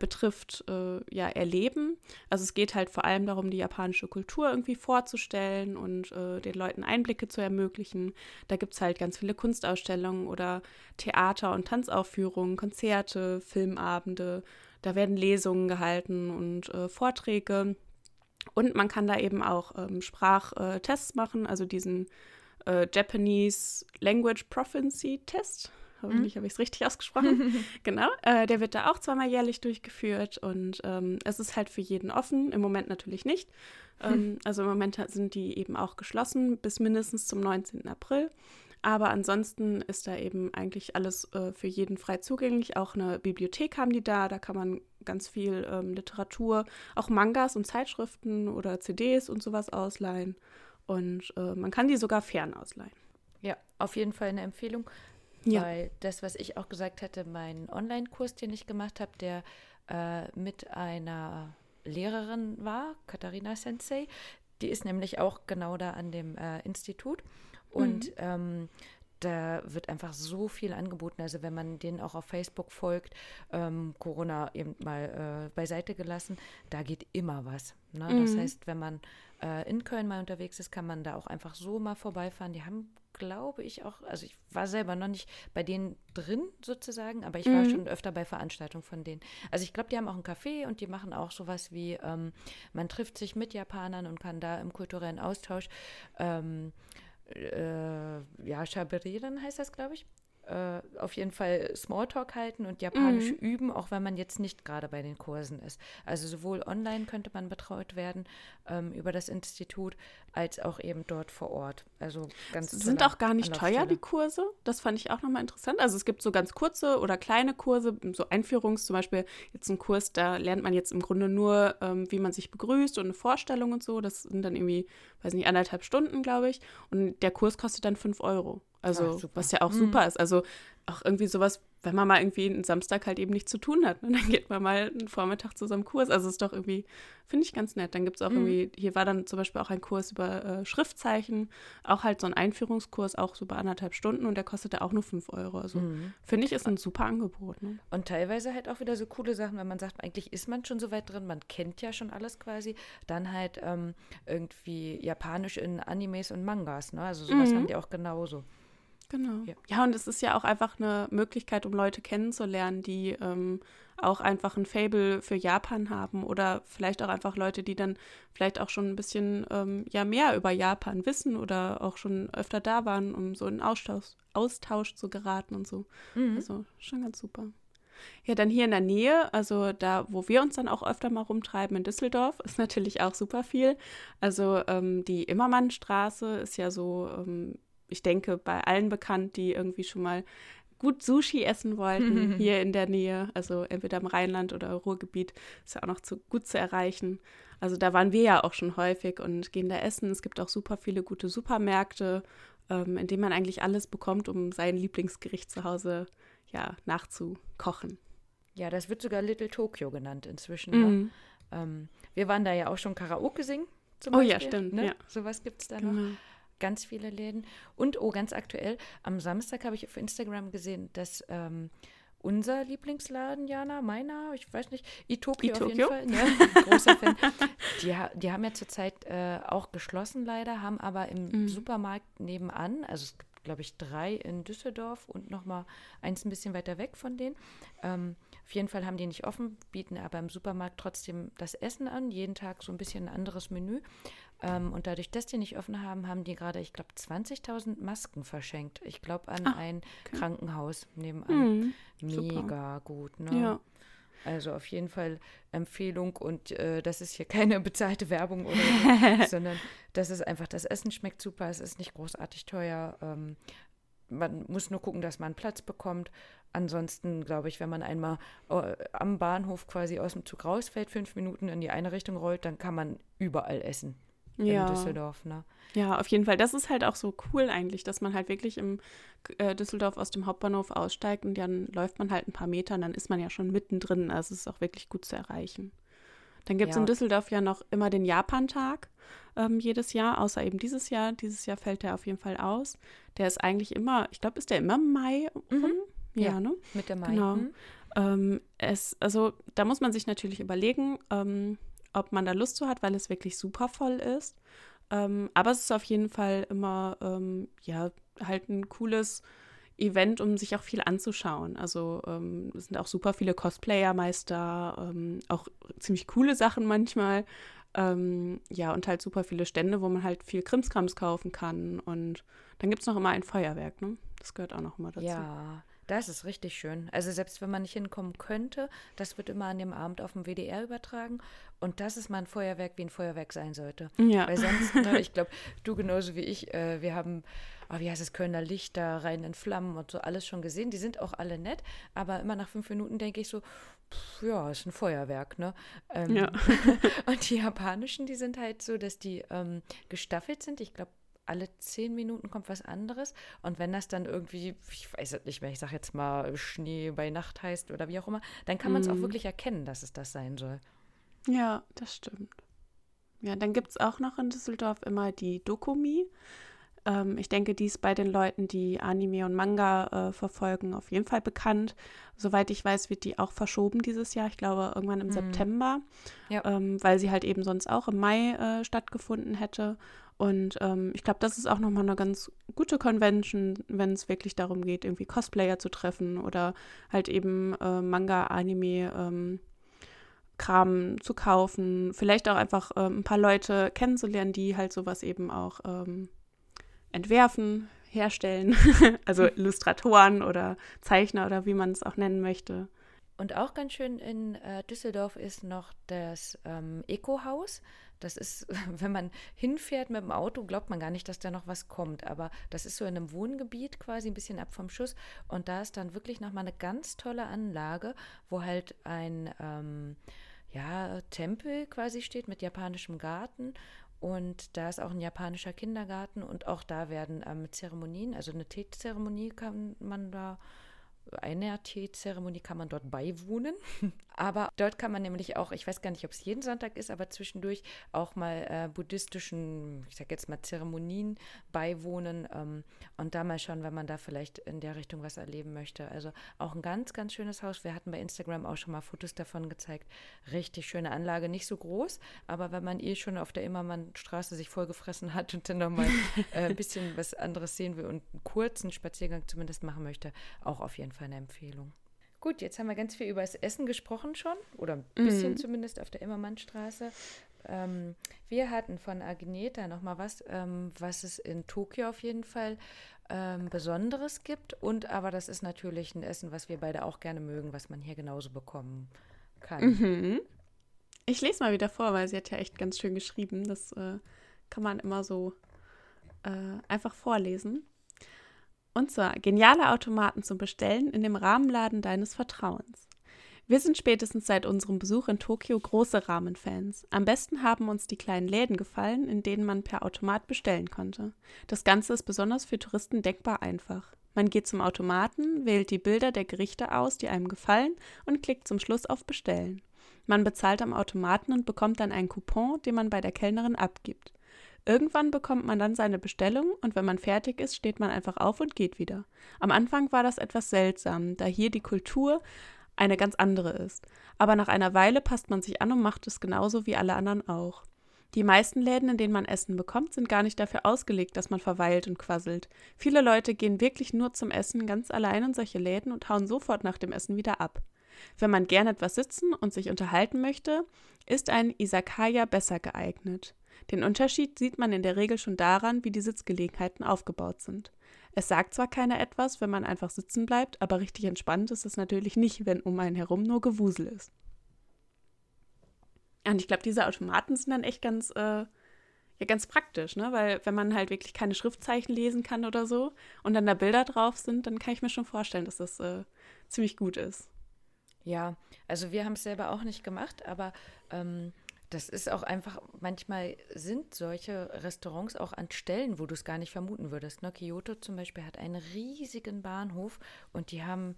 betrifft, äh, ja, erleben. Also es geht halt vor allem darum, die japanische Kultur irgendwie vorzustellen und äh, den Leuten Einblicke zu ermöglichen. Da gibt es halt ganz viele Kunstausstellungen oder Theater- und Tanzaufführungen, Konzerte, Filmabende. Da werden Lesungen gehalten und äh, Vorträge. Und man kann da eben auch ähm, Sprachtests machen, also diesen äh, Japanese Language Proficiency Test. Hoffentlich mhm. habe ich es richtig ausgesprochen. genau, äh, der wird da auch zweimal jährlich durchgeführt und ähm, es ist halt für jeden offen, im Moment natürlich nicht. Ähm, also im Moment sind die eben auch geschlossen bis mindestens zum 19. April. Aber ansonsten ist da eben eigentlich alles äh, für jeden frei zugänglich. Auch eine Bibliothek haben die da, da kann man ganz viel ähm, Literatur, auch Mangas und Zeitschriften oder CDs und sowas ausleihen. Und äh, man kann die sogar fern ausleihen. Ja, auf jeden Fall eine Empfehlung. Ja. Weil das, was ich auch gesagt hatte, mein Online-Kurs, den ich gemacht habe, der äh, mit einer Lehrerin war, Katharina Sensei, die ist nämlich auch genau da an dem äh, Institut. Und mhm. ähm, da wird einfach so viel angeboten. Also wenn man denen auch auf Facebook folgt, ähm, Corona eben mal äh, beiseite gelassen, da geht immer was. Ne? Mhm. Das heißt, wenn man äh, in Köln mal unterwegs ist, kann man da auch einfach so mal vorbeifahren. Die haben, glaube ich, auch, also ich war selber noch nicht bei denen drin sozusagen, aber ich war mhm. schon öfter bei Veranstaltungen von denen. Also ich glaube, die haben auch ein Café und die machen auch sowas wie, ähm, man trifft sich mit Japanern und kann da im kulturellen Austausch ähm, äh, ja, Schaberieren heißt das, glaube ich. äh, auf jeden Fall Smalltalk halten und Japanisch Mhm. üben, auch wenn man jetzt nicht gerade bei den Kursen ist. Also sowohl online könnte man betreut werden ähm, über das Institut, als auch eben dort vor Ort. Also ganz Sind auch gar nicht teuer, die. Kurse. Das fand ich auch nochmal interessant. Also es gibt so ganz kurze oder kleine Kurse, so Einführungs, zum Beispiel jetzt ein Kurs, da lernt man jetzt im Grunde nur, ähm, wie man sich begrüßt und eine Vorstellung und so. Das sind dann irgendwie, weiß nicht, anderthalb Stunden, glaube ich. Und der Kurs kostet dann fünf Euro. Also Ach, was ja auch Mhm. super ist. Also auch irgendwie sowas, wenn man mal irgendwie einen Samstag halt eben nichts zu tun hat. Und dann geht man mal einen Vormittag zu so einem Kurs. Also ist doch irgendwie, finde ich ganz nett. Dann gibt es auch Mhm. irgendwie, hier war dann zum Beispiel auch ein Kurs über äh, Schriftzeichen, auch halt so ein Einführungskurs, auch so bei anderthalb Stunden und der kostete auch nur fünf Euro. Also Mhm. finde ich, ist ein super Angebot. Ne? Und teilweise halt auch wieder so coole Sachen, wenn man sagt, eigentlich ist man schon so weit drin, man kennt ja schon alles quasi. Dann halt ähm, irgendwie Japanisch in Animes und Mangas, ne? Also sowas Mhm. haben die auch genauso. Genau. Ja. Ja. und es ist ja auch einfach eine Möglichkeit, um Leute kennenzulernen, die ähm, auch einfach ein Fable für Japan haben oder vielleicht auch einfach Leute, die dann vielleicht auch schon ein bisschen ähm, ja mehr über Japan wissen oder auch schon öfter da waren, um so in Austausch, Austausch zu geraten und so. Mhm. Also schon ganz super. Ja, dann hier in der Nähe, also da, wo wir uns dann auch öfter mal rumtreiben in Düsseldorf, ist natürlich auch super viel. Also ähm, die Immermannstraße ist ja so, ähm, ich denke, bei allen bekannt, die irgendwie schon mal gut Sushi essen wollten, hier in der Nähe, also entweder im Rheinland oder Ruhrgebiet, ist ja auch noch zu, gut zu erreichen. Also da waren wir ja auch schon häufig und gehen da essen. Es gibt auch super viele gute Supermärkte, ähm, in denen man eigentlich alles bekommt, um sein Lieblingsgericht zu Hause ja, nachzukochen. Ja, das wird sogar Little Tokyo genannt inzwischen. Ne? Mhm. Ähm, wir waren da ja auch schon Karaoke singen. Zum Oh Beispiel, ja, stimmt, Ne? ja. Sowas gibt es da noch. Genau. Ganz viele Läden. Und, oh, ganz aktuell, am Samstag habe ich auf Instagram gesehen, dass ähm, unser Lieblingsladen, Jana, meiner, ich weiß nicht, Itokio auf jeden? Fall, ne? großer Fan, die, die haben ja zurzeit äh, auch geschlossen leider, haben aber im Mhm. Supermarkt nebenan, also es gibt, glaube ich, drei in Düsseldorf und nochmal eins ein bisschen weiter weg von denen. Ähm, auf jeden Fall haben die nicht offen, bieten aber im Supermarkt trotzdem das Essen an, jeden Tag so ein bisschen ein anderes Menü. Ähm, und dadurch, dass die nicht offen haben, haben die gerade, ich glaube, 20.000 Masken verschenkt. Ich glaube, an Ah, ein okay. Krankenhaus nebenan. Mhm. super. Mega gut, ne? Ja. Also auf jeden Fall Empfehlung und äh, das ist hier keine bezahlte Werbung oder so, sondern das ist einfach, das Essen schmeckt super, es ist nicht großartig teuer. Ähm, man muss nur gucken, dass man Platz bekommt. Ansonsten glaube ich, wenn man einmal äh, am Bahnhof quasi aus dem Zug rausfällt, fünf Minuten in die eine Richtung rollt, dann kann man überall essen in Ja. Düsseldorf. Ne? ja, auf jeden Fall. Das ist halt auch so cool eigentlich, dass man halt wirklich im äh, Düsseldorf aus dem Hauptbahnhof aussteigt und dann läuft man halt ein paar Meter und dann ist man ja schon mittendrin. Also es ist auch wirklich gut zu erreichen. Dann gibt es Ja. in Düsseldorf ja noch immer den Japantag ähm, jedes Jahr, außer eben dieses Jahr. Dieses Jahr fällt der auf jeden Fall aus. Der ist eigentlich immer, ich glaube, ist der immer im Mai rum? Mhm. Ja, Ja. ne? Mit der Mai. Genau. Hm? Ähm, es, also da muss man sich natürlich überlegen, ähm, ob man da Lust zu hat, weil es wirklich super voll ist. Ähm, aber es ist auf jeden Fall immer, ähm, ja, halt ein cooles Event, um sich auch viel anzuschauen. Also ähm, es sind auch super viele Cosplayer meist da, ähm, auch ziemlich coole Sachen manchmal. Ähm, ja, und halt super viele Stände, wo man halt viel Krimskrams kaufen kann. Und dann gibt es noch immer ein Feuerwerk, ne? Das gehört auch noch immer dazu. Ja, das ist richtig schön. Also selbst wenn man nicht hinkommen könnte, das wird immer an dem Abend auf dem WDR übertragen. Und das ist mal ein Feuerwerk, wie ein Feuerwerk sein sollte. Ja. Weil sonst, ne, ich glaube, du genauso wie ich, äh, wir haben, oh, wie heißt es, Kölner Lichter, rein in Flammen und so alles schon gesehen. Die sind auch alle nett, aber immer nach fünf Minuten denke ich so, pff, ja, ist ein Feuerwerk, ne? Ähm, Ja. und die japanischen, die sind halt so, dass die ähm, gestaffelt sind. Ich glaube, alle zehn Minuten kommt was anderes. Und wenn das dann irgendwie, ich weiß es nicht mehr, ich sage jetzt mal Schnee bei Nacht heißt oder wie auch immer, dann kann man es auch Mhm. wirklich erkennen, dass es das sein soll. Ja, das stimmt. Ja, dann gibt es auch noch in Düsseldorf immer die Dokumi. Ähm, ich denke, die ist bei den Leuten, die Anime und Manga äh, verfolgen, auf jeden Fall bekannt. Soweit ich weiß, wird die auch verschoben dieses Jahr. Ich glaube, irgendwann im Mhm. September, Ja. ähm, weil sie halt eben sonst auch im Mai äh, stattgefunden hätte. Und ähm, ich glaube, das ist auch nochmal eine ganz gute Convention, wenn es wirklich darum geht, irgendwie Cosplayer zu treffen oder halt eben äh, Manga, Anime, ähm, Kram zu kaufen, vielleicht auch einfach ähm, ein paar Leute kennenzulernen, die halt sowas eben auch ähm, entwerfen. herstellen. also Illustratoren oder Zeichner oder wie man es auch nennen möchte. Und auch ganz schön in äh, Düsseldorf ist noch das ähm, Eco-Haus. Das ist, wenn man hinfährt mit dem Auto, glaubt man gar nicht, dass da noch was kommt. Aber das ist so in einem Wohngebiet quasi ein bisschen ab vom Schuss. Und da ist dann wirklich nochmal eine ganz tolle Anlage, wo halt ein ähm, ja, Tempel quasi steht mit japanischem Garten. Und da ist auch ein japanischer Kindergarten und auch da werden ähm, Zeremonien, also eine Teezeremonie kann man da einer Teezeremonie kann man dort beiwohnen. Aber dort kann man nämlich auch, ich weiß gar nicht, ob es jeden Sonntag ist, aber zwischendurch auch mal äh, buddhistischen, ich sag jetzt mal Zeremonien beiwohnen ähm, und da mal schauen, wenn man da vielleicht in der Richtung was erleben möchte. Also auch ein ganz, ganz schönes Haus. Wir hatten bei Instagram auch schon mal Fotos davon gezeigt. Richtig schöne Anlage, nicht so groß, aber wenn man eh schon auf der Immermannstraße sich vollgefressen hat und dann nochmal äh, ein bisschen was anderes sehen will und einen kurzen Spaziergang zumindest machen möchte, auch auf jeden Fall eine Empfehlung. Gut, jetzt haben wir ganz viel über das Essen gesprochen schon, oder ein bisschen mhm. zumindest auf der Immermannstraße. Ähm, wir hatten von Agneta noch mal was, ähm, was es in Tokio auf jeden Fall ähm, Besonderes gibt. Und aber das ist natürlich ein Essen, was wir beide auch gerne mögen, was man hier genauso bekommen kann. Mhm. Ich lese mal wieder vor, weil sie hat ja echt ganz schön geschrieben. Das äh, kann man immer so äh, einfach vorlesen. Und zwar geniale Automaten zum Bestellen in dem Rahmenladen deines Vertrauens. Wir sind spätestens seit unserem Besuch in Tokio große Rahmenfans. Am besten haben uns die kleinen Läden gefallen, in denen man per Automat bestellen konnte. Das Ganze ist besonders für Touristen denkbar einfach. Man geht zum Automaten, wählt die Bilder der Gerichte aus, die einem gefallen, und klickt zum Schluss auf Bestellen. Man bezahlt am Automaten und bekommt dann einen Coupon, den man bei der Kellnerin abgibt. Irgendwann bekommt man dann seine Bestellung und wenn man fertig ist, steht man einfach auf und geht wieder. Am Anfang war das etwas seltsam, da hier die Kultur eine ganz andere ist. Aber nach einer Weile passt man sich an und macht es genauso wie alle anderen auch. Die meisten Läden, in denen man Essen bekommt, sind gar nicht dafür ausgelegt, dass man verweilt und quasselt. Viele Leute gehen wirklich nur zum Essen ganz allein in solche Läden und hauen sofort nach dem Essen wieder ab. Wenn man gern etwas sitzen und sich unterhalten möchte, ist ein Isakaya besser geeignet. Den Unterschied sieht man in der Regel schon daran, wie die Sitzgelegenheiten aufgebaut sind. Es sagt zwar keiner etwas, wenn man einfach sitzen bleibt, aber richtig entspannt ist es natürlich nicht, wenn um einen herum nur Gewusel ist. Und ich glaube, diese Automaten sind dann echt ganz, äh, ja, ganz praktisch, ne? Weil wenn man halt wirklich keine Schriftzeichen lesen kann oder so und dann da Bilder drauf sind, dann kann ich mir schon vorstellen, dass das äh, ziemlich gut ist. Ja, also wir haben es selber auch nicht gemacht, aber ähm, das ist auch einfach, manchmal sind solche Restaurants auch an Stellen, wo du es gar nicht vermuten würdest. Ne? Kyoto zum Beispiel hat einen riesigen Bahnhof und die haben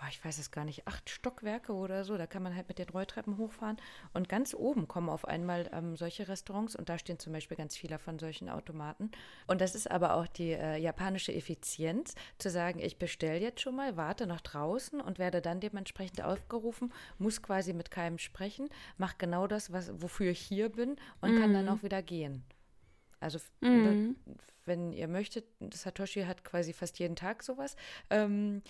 oh, ich weiß es gar nicht, acht Stockwerke oder so. Da kann man halt mit den Rolltreppen hochfahren. Und ganz oben kommen auf einmal ähm, solche Restaurants und da stehen zum Beispiel ganz viele von solchen Automaten. Und das ist aber auch die äh, japanische Effizienz, zu sagen, ich bestelle jetzt schon mal, warte nach draußen und werde dann dementsprechend aufgerufen, muss quasi mit keinem sprechen, mache genau das, was, wofür ich hier bin und mhm. kann dann mhm. auch wieder gehen. Also mhm. wenn ihr möchtet, Satoshi hat quasi fast jeden Tag sowas, ähm,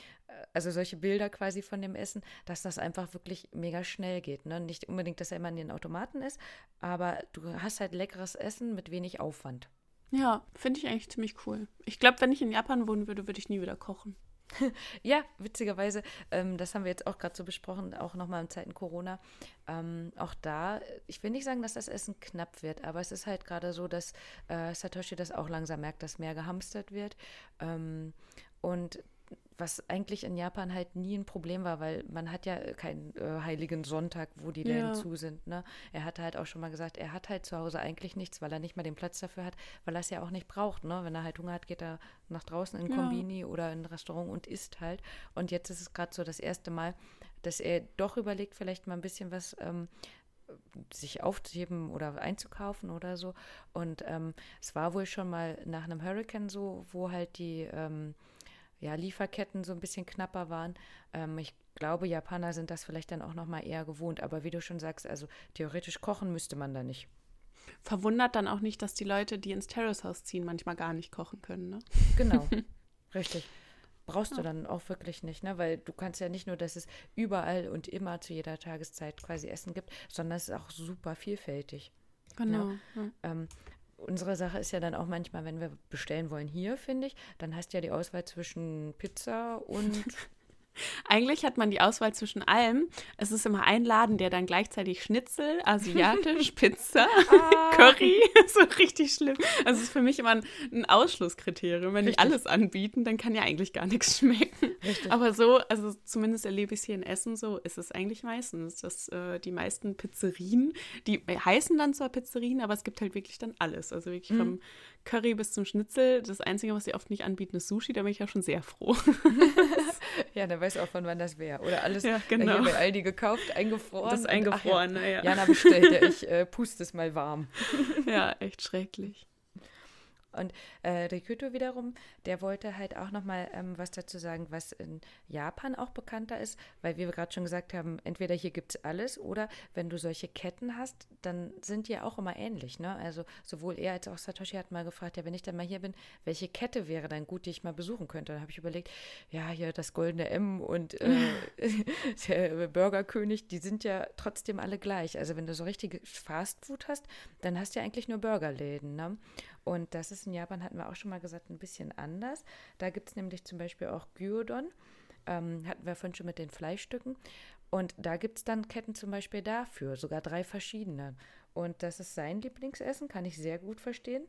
also solche Bilder quasi von dem Essen, dass das einfach wirklich mega schnell geht. Ne? Nicht unbedingt, dass er immer in den Automaten ist, aber du hast halt leckeres Essen mit wenig Aufwand. Ja, finde ich eigentlich ziemlich cool. Ich glaube, wenn ich in Japan wohnen würde, würde ich nie wieder kochen. Ja, witzigerweise, ähm, das haben wir jetzt auch gerade so besprochen, auch nochmal in Zeiten Corona. Ähm, auch da, ich will nicht sagen, dass das Essen knapp wird, aber es ist halt gerade so, dass äh, Satoshi das auch langsam merkt, dass mehr gehamstert wird. Ähm, und was eigentlich in Japan halt nie ein Problem war, weil man hat ja keinen äh, heiligen Sonntag, wo die Läden ja. zu sind. Ne? Er hat halt auch schon mal gesagt, er hat halt zu Hause eigentlich nichts, weil er nicht mal den Platz dafür hat, weil er es ja auch nicht braucht. Ne? Wenn er halt Hunger hat, geht er nach draußen in ein Kombini oder in ein Restaurant und isst halt. Und jetzt ist es gerade so das erste Mal, dass er doch überlegt, vielleicht mal ein bisschen was ähm, sich aufzuheben oder einzukaufen oder so. Und ähm, es war wohl schon mal nach einem Hurricane so, wo halt die ähm, ja, Lieferketten so ein bisschen knapper waren. Ähm, ich glaube, Japaner sind das vielleicht dann auch noch mal eher gewohnt. Aber wie du schon sagst, also theoretisch kochen müsste man da nicht. Verwundert dann auch nicht, dass die Leute, die ins Terrace House ziehen, manchmal gar nicht kochen können, ne? Genau, richtig. Brauchst ja. du dann auch wirklich nicht, ne? Weil du kannst ja nicht nur, dass es überall und immer zu jeder Tageszeit quasi Essen gibt, sondern es ist auch super vielfältig. Genau. Ja. Ähm, unsere Sache ist ja dann auch manchmal, wenn wir bestellen wollen hier, finde ich, dann hast du ja die Auswahl zwischen Pizza und Eigentlich hat man die Auswahl zwischen allem. Es ist immer ein Laden, der dann gleichzeitig Schnitzel, asiatisch, Pizza, ah. Curry, so richtig schlimm. Also es ist für mich immer ein, ein Ausschlusskriterium. Wenn richtig. die alles anbieten, dann kann ja eigentlich gar nichts schmecken. Richtig. Aber so, also zumindest erlebe ich es hier in Essen so, ist es eigentlich meistens, dass äh, die meisten Pizzerien, die heißen dann zwar Pizzerien, aber es gibt halt wirklich dann alles. Also wirklich mhm. vom Curry bis zum Schnitzel. Das Einzige, was sie oft nicht anbieten, ist Sushi. Da bin ich ja schon sehr froh. ja, da weiß auch, von wann das wäre. Oder alles ja, genau. hier bei Aldi gekauft, eingefroren. Das ist eingefroren, ja. ja. Jana bestellt, ja, ich äh, puste es mal warm. ja, echt schrecklich. Und äh, Rikuto wiederum, der wollte halt auch nochmal ähm, was dazu sagen, was in Japan auch bekannter ist, weil wie wir gerade schon gesagt haben, entweder hier gibt es alles oder wenn du solche Ketten hast, dann sind die ja auch immer ähnlich. Ne? Also sowohl er als auch Satoshi hat mal gefragt, ja, wenn ich dann mal hier bin, welche Kette wäre dann gut, die ich mal besuchen könnte? Dann habe ich überlegt, ja, hier das Goldene M und äh, der Burgerkönig, die sind ja trotzdem alle gleich. Also wenn du so richtige Fastfood hast, dann hast du ja eigentlich nur Burgerläden. Ne? Und das ist in Japan, hatten wir auch schon mal gesagt, ein bisschen anders. Da gibt es nämlich zum Beispiel auch Gyudon. Ähm, hatten wir vorhin schon mit den Fleischstücken. Und da gibt es dann Ketten zum Beispiel dafür, sogar drei verschiedene. Und das ist sein Lieblingsessen, kann ich sehr gut verstehen.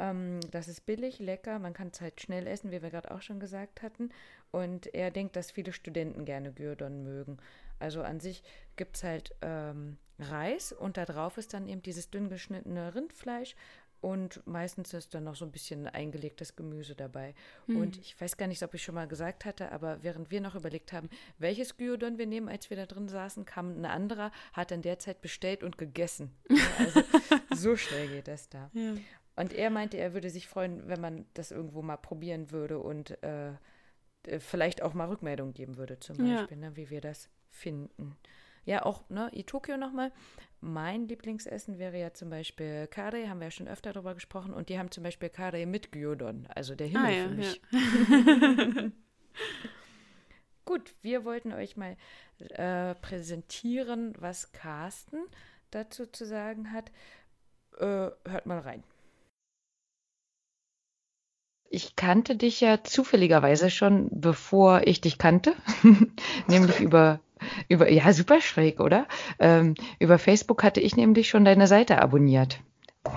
Ähm, das ist billig, lecker, man kann es halt schnell essen, wie wir gerade auch schon gesagt hatten. Und er denkt, dass viele Studenten gerne Gyudon mögen. Also an sich gibt es halt ähm, Reis und da drauf ist dann eben dieses dünn geschnittene Rindfleisch und meistens ist dann noch so ein bisschen eingelegtes Gemüse dabei. Hm. Und ich weiß gar nicht, ob ich schon mal gesagt hatte, aber während wir noch überlegt haben, welches Gyudon wir nehmen, als wir da drin saßen, kam ein anderer, hat dann derzeit bestellt und gegessen. also so schnell geht das da. Ja. Und er meinte, er würde sich freuen, wenn man das irgendwo mal probieren würde und äh, vielleicht auch mal Rückmeldung geben würde, zum Beispiel, ja. ne, wie wir das finden. Ja, auch ne, Itokio nochmal. Mein Lieblingsessen wäre ja zum Beispiel Kare, haben wir ja schon öfter darüber gesprochen. Und die haben zum Beispiel Kare mit Gyudon, also der Himmel ah, ja, für mich. Ja. Gut, wir wollten euch mal äh, präsentieren, was Carsten dazu zu sagen hat. Äh, hört mal rein. Ich kannte dich ja zufälligerweise schon, bevor ich dich kannte, nämlich über über, ja, super schräg, oder? Ähm, über Facebook hatte ich nämlich schon deine Seite abonniert.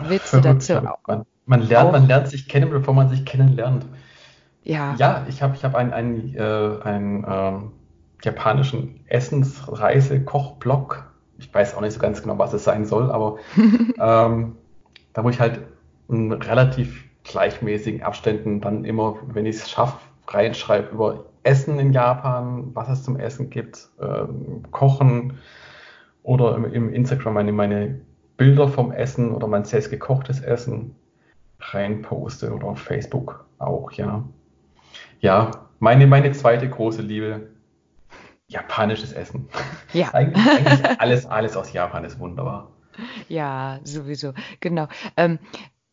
Willst du dazu? Man, man lernt, man lernt sich kennen, bevor man sich kennenlernt. Ja. Ja, ich habe ich hab einen, einen, äh, einen ähm, japanischen Essensreise-Kochblog. Ich weiß auch nicht so ganz genau, was es sein soll, aber ähm, da wo ich halt in relativ gleichmäßigen Abständen dann immer, wenn ich es schaffe, reinschreibe über Essen in Japan, was es zum Essen gibt, ähm, Kochen oder im, im Instagram meine, meine Bilder vom Essen oder mein selbst gekochtes Essen reinposte oder auf Facebook auch, ja. Ja, meine, meine zweite große Liebe, japanisches Essen. Ja. eigentlich, eigentlich alles, alles aus Japan ist wunderbar. Ja, sowieso, genau. Ähm,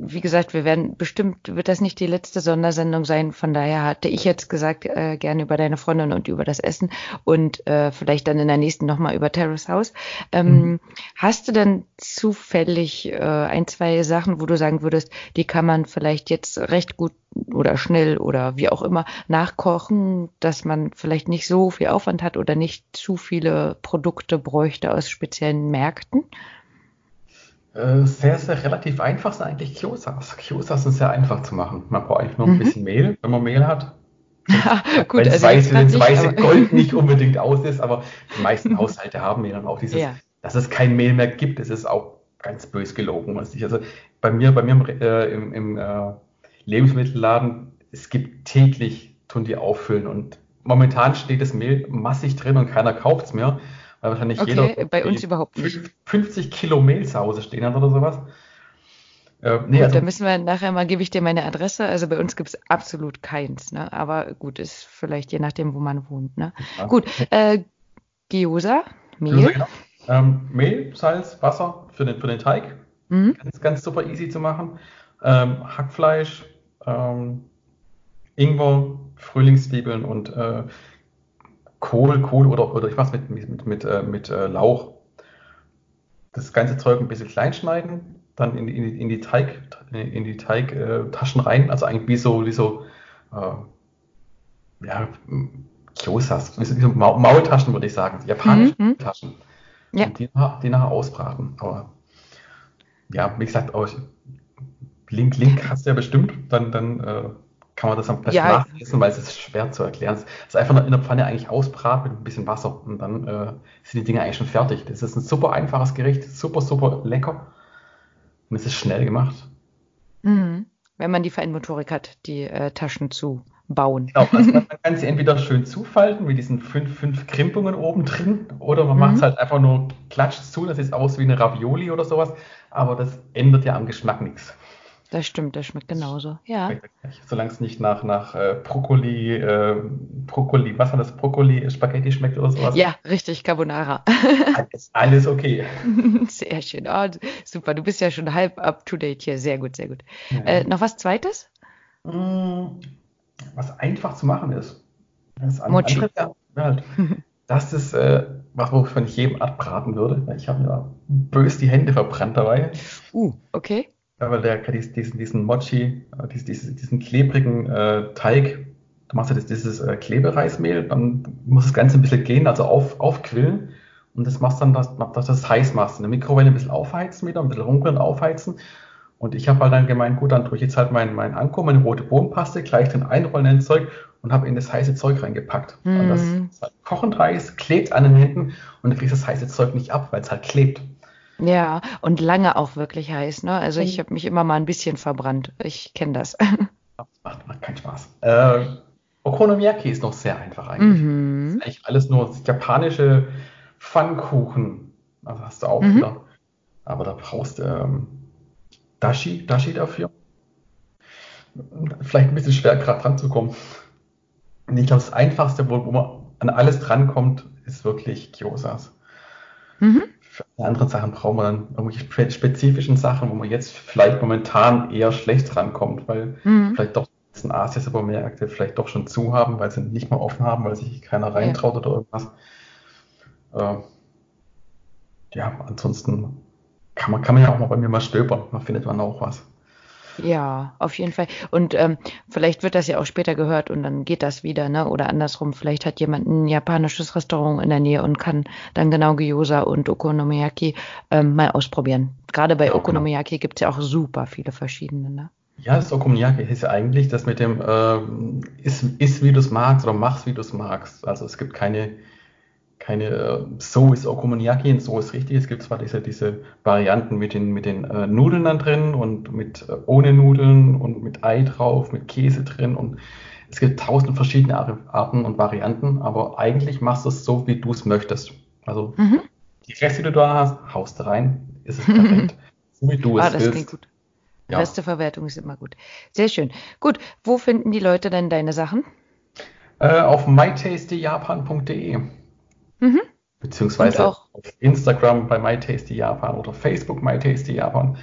wie gesagt, wir werden bestimmt, wird das nicht die letzte Sondersendung sein. Von daher hatte ich jetzt gesagt, äh, gerne über deine Freundin und über das Essen und äh, vielleicht dann in der nächsten nochmal über Terrace House. Ähm, mhm. Hast du denn zufällig äh, ein, zwei Sachen, wo du sagen würdest, die kann man vielleicht jetzt recht gut oder schnell oder wie auch immer nachkochen, dass man vielleicht nicht so viel Aufwand hat oder nicht zu viele Produkte bräuchte aus speziellen Märkten? Äh, sehr, sehr relativ einfach sind eigentlich Kyosas. Kyosas sind sehr einfach zu machen. Man braucht eigentlich nur ein mhm. bisschen Mehl, wenn man Mehl hat. Ja, gut, wenn das also weiße, weiße Gold nicht unbedingt aus ist, aber die meisten Haushalte haben ja dann auch dieses, ja. dass es kein Mehl mehr gibt, das ist auch ganz bös gelogen. Also bei mir, bei mir äh, im, im äh, Lebensmittelladen, es gibt täglich, tun die auffüllen und momentan steht das Mehl massig drin und keiner kauft es mehr weil wahrscheinlich okay, jeder bei uns überhaupt nicht. 50 Kilo Mehl zu Hause stehen hat oder sowas. Äh, nee, gut, also, da müssen wir nachher mal, gebe ich dir meine Adresse. Also bei uns gibt es absolut keins. Ne? Aber gut, ist vielleicht je nachdem, wo man wohnt. Ne? Ja. Gut, äh, Gyoza, Mehl. Gyoza, genau. ähm, Mehl, Salz, Wasser für den, für den Teig. Mhm. Ganz, ganz super easy zu machen. Ähm, Hackfleisch, ähm, Ingwer, Frühlingszwiebeln und äh, Kohl, Kohl oder, oder ich mache es mit, mit, mit, mit, äh, mit äh, Lauch. Das ganze Zeug ein bisschen klein schneiden, dann in, in, in die Teig, in die Teigtaschen rein, also eigentlich wie so, wie so äh, ja, Kyosas, wie so Maultaschen würde ich sagen, japanische mhm. Taschen. Ja. Und die, die nachher ausbraten. Aber ja, wie gesagt, auch Link, Link hast du ja bestimmt, dann, dann äh, kann man das am besten ja. nachlesen, weil es ist schwer zu erklären. Es ist einfach in der Pfanne eigentlich ausbraten mit ein bisschen Wasser und dann äh, sind die Dinge eigentlich schon fertig. Das ist ein super einfaches Gericht, super, super lecker und es ist schnell gemacht. Mhm. Wenn man die Feinmotorik hat, die äh, Taschen zu bauen. Genau, also man kann sie entweder schön zufalten mit diesen fünf, fünf Krimpungen oben drin oder man mhm. macht es halt einfach nur klatscht zu, das sieht aus wie eine Ravioli oder sowas, aber das ändert ja am Geschmack nichts. Das stimmt, das schmeckt genauso. Ja. Solange es nicht nach, nach äh, Brokkoli, äh, Brokkoli, was war das? Brokkoli, Spaghetti schmeckt oder sowas. Ja, richtig, Carbonara. alles, alles okay. Sehr schön. Oh, super, du bist ja schon halb up to date hier. Sehr gut, sehr gut. Ja. Äh, noch was Zweites? Mm, was einfach zu machen ist. Das Mochi. Andere, ja, halt. das ist äh, was, wovon ich jedem abraten würde. Ich habe mir bös die Hände verbrannt dabei. Uh, okay. Weil der diesen, diesen Mochi, äh, diesen, diesen klebrigen äh, Teig, du machst ja das, dieses äh, Klebereismehl, dann muss das Ganze ein bisschen gehen, also auf, aufquillen. Und das machst dann, dass, dass das heiß machst. In der Mikrowelle ein bisschen aufheizen wieder, ein bisschen rumrühren, aufheizen. Und ich habe halt dann gemeint, gut, dann tue ich jetzt halt mein, mein Anko, meine rote Bohnenpaste, gleich den einrollen ins Zeug und habe in das heiße Zeug reingepackt. Mhm. Und das ist halt kochend heiß, klebt an den Händen und du kriegst das heiße Zeug nicht ab, weil es halt klebt. Ja, und lange auch wirklich heiß, ne? Also ich mhm. habe mich immer mal ein bisschen verbrannt. Ich kenne das. Das macht, macht keinen Spaß. Äh, Okonomiyaki ist noch sehr einfach eigentlich. Mhm. Das ist eigentlich alles nur japanische Pfannkuchen. Also hast du auch mhm. wieder. Aber da brauchst du ähm, Dashi, Dashi dafür. Vielleicht ein bisschen schwer gerade dran zu kommen. Und ich glaube, das Einfachste, wo, wo, man an alles drankommt, ist wirklich Kyosas. Mhm. Für andere Sachen brauchen wir dann irgendwelche spezifischen Sachen, wo man jetzt vielleicht momentan eher schlecht drankommt, weil mhm. vielleicht doch in Asia-Supermärkte vielleicht doch schon zu haben, weil sie nicht mehr offen haben, weil sich keiner reintraut ja. oder irgendwas. Äh, ja, ansonsten kann man, kann man ja auch mal bei mir mal stöbern, da findet man auch was. Ja, auf jeden Fall. Und ähm, vielleicht wird das ja auch später gehört und dann geht das wieder, ne? Oder andersrum, vielleicht hat jemand ein japanisches Restaurant in der Nähe und kann dann genau Gyoza und Okonomiyaki ähm, mal ausprobieren. Gerade bei ja, genau. Okonomiyaki gibt es ja auch super viele verschiedene, ne? Ja, das Okonomiyaki ist ja eigentlich das mit dem äh, ist, ist wie du es magst oder machst, wie du es magst. Also es gibt keine keine, äh, so ist Okonomiyaki und so ist richtig. Es gibt zwar diese, diese Varianten mit den, mit den äh, Nudeln dann drin und mit äh, ohne Nudeln und mit Ei drauf, mit Käse drin und es gibt tausend verschiedene Arten und Varianten, aber eigentlich machst du es so, wie du es möchtest. Also mhm. die Reste, die du da hast, haust rein, ist es perfekt. so wie du ah, es das willst. Klingt gut. Ja. Resteverwertung ist immer gut. Sehr schön. Gut, wo finden die Leute denn deine Sachen? Äh, auf mytastyjapan.de. Mhm. Beziehungsweise auf Instagram bei MyTastyJapan oder Facebook MyTastyJapan.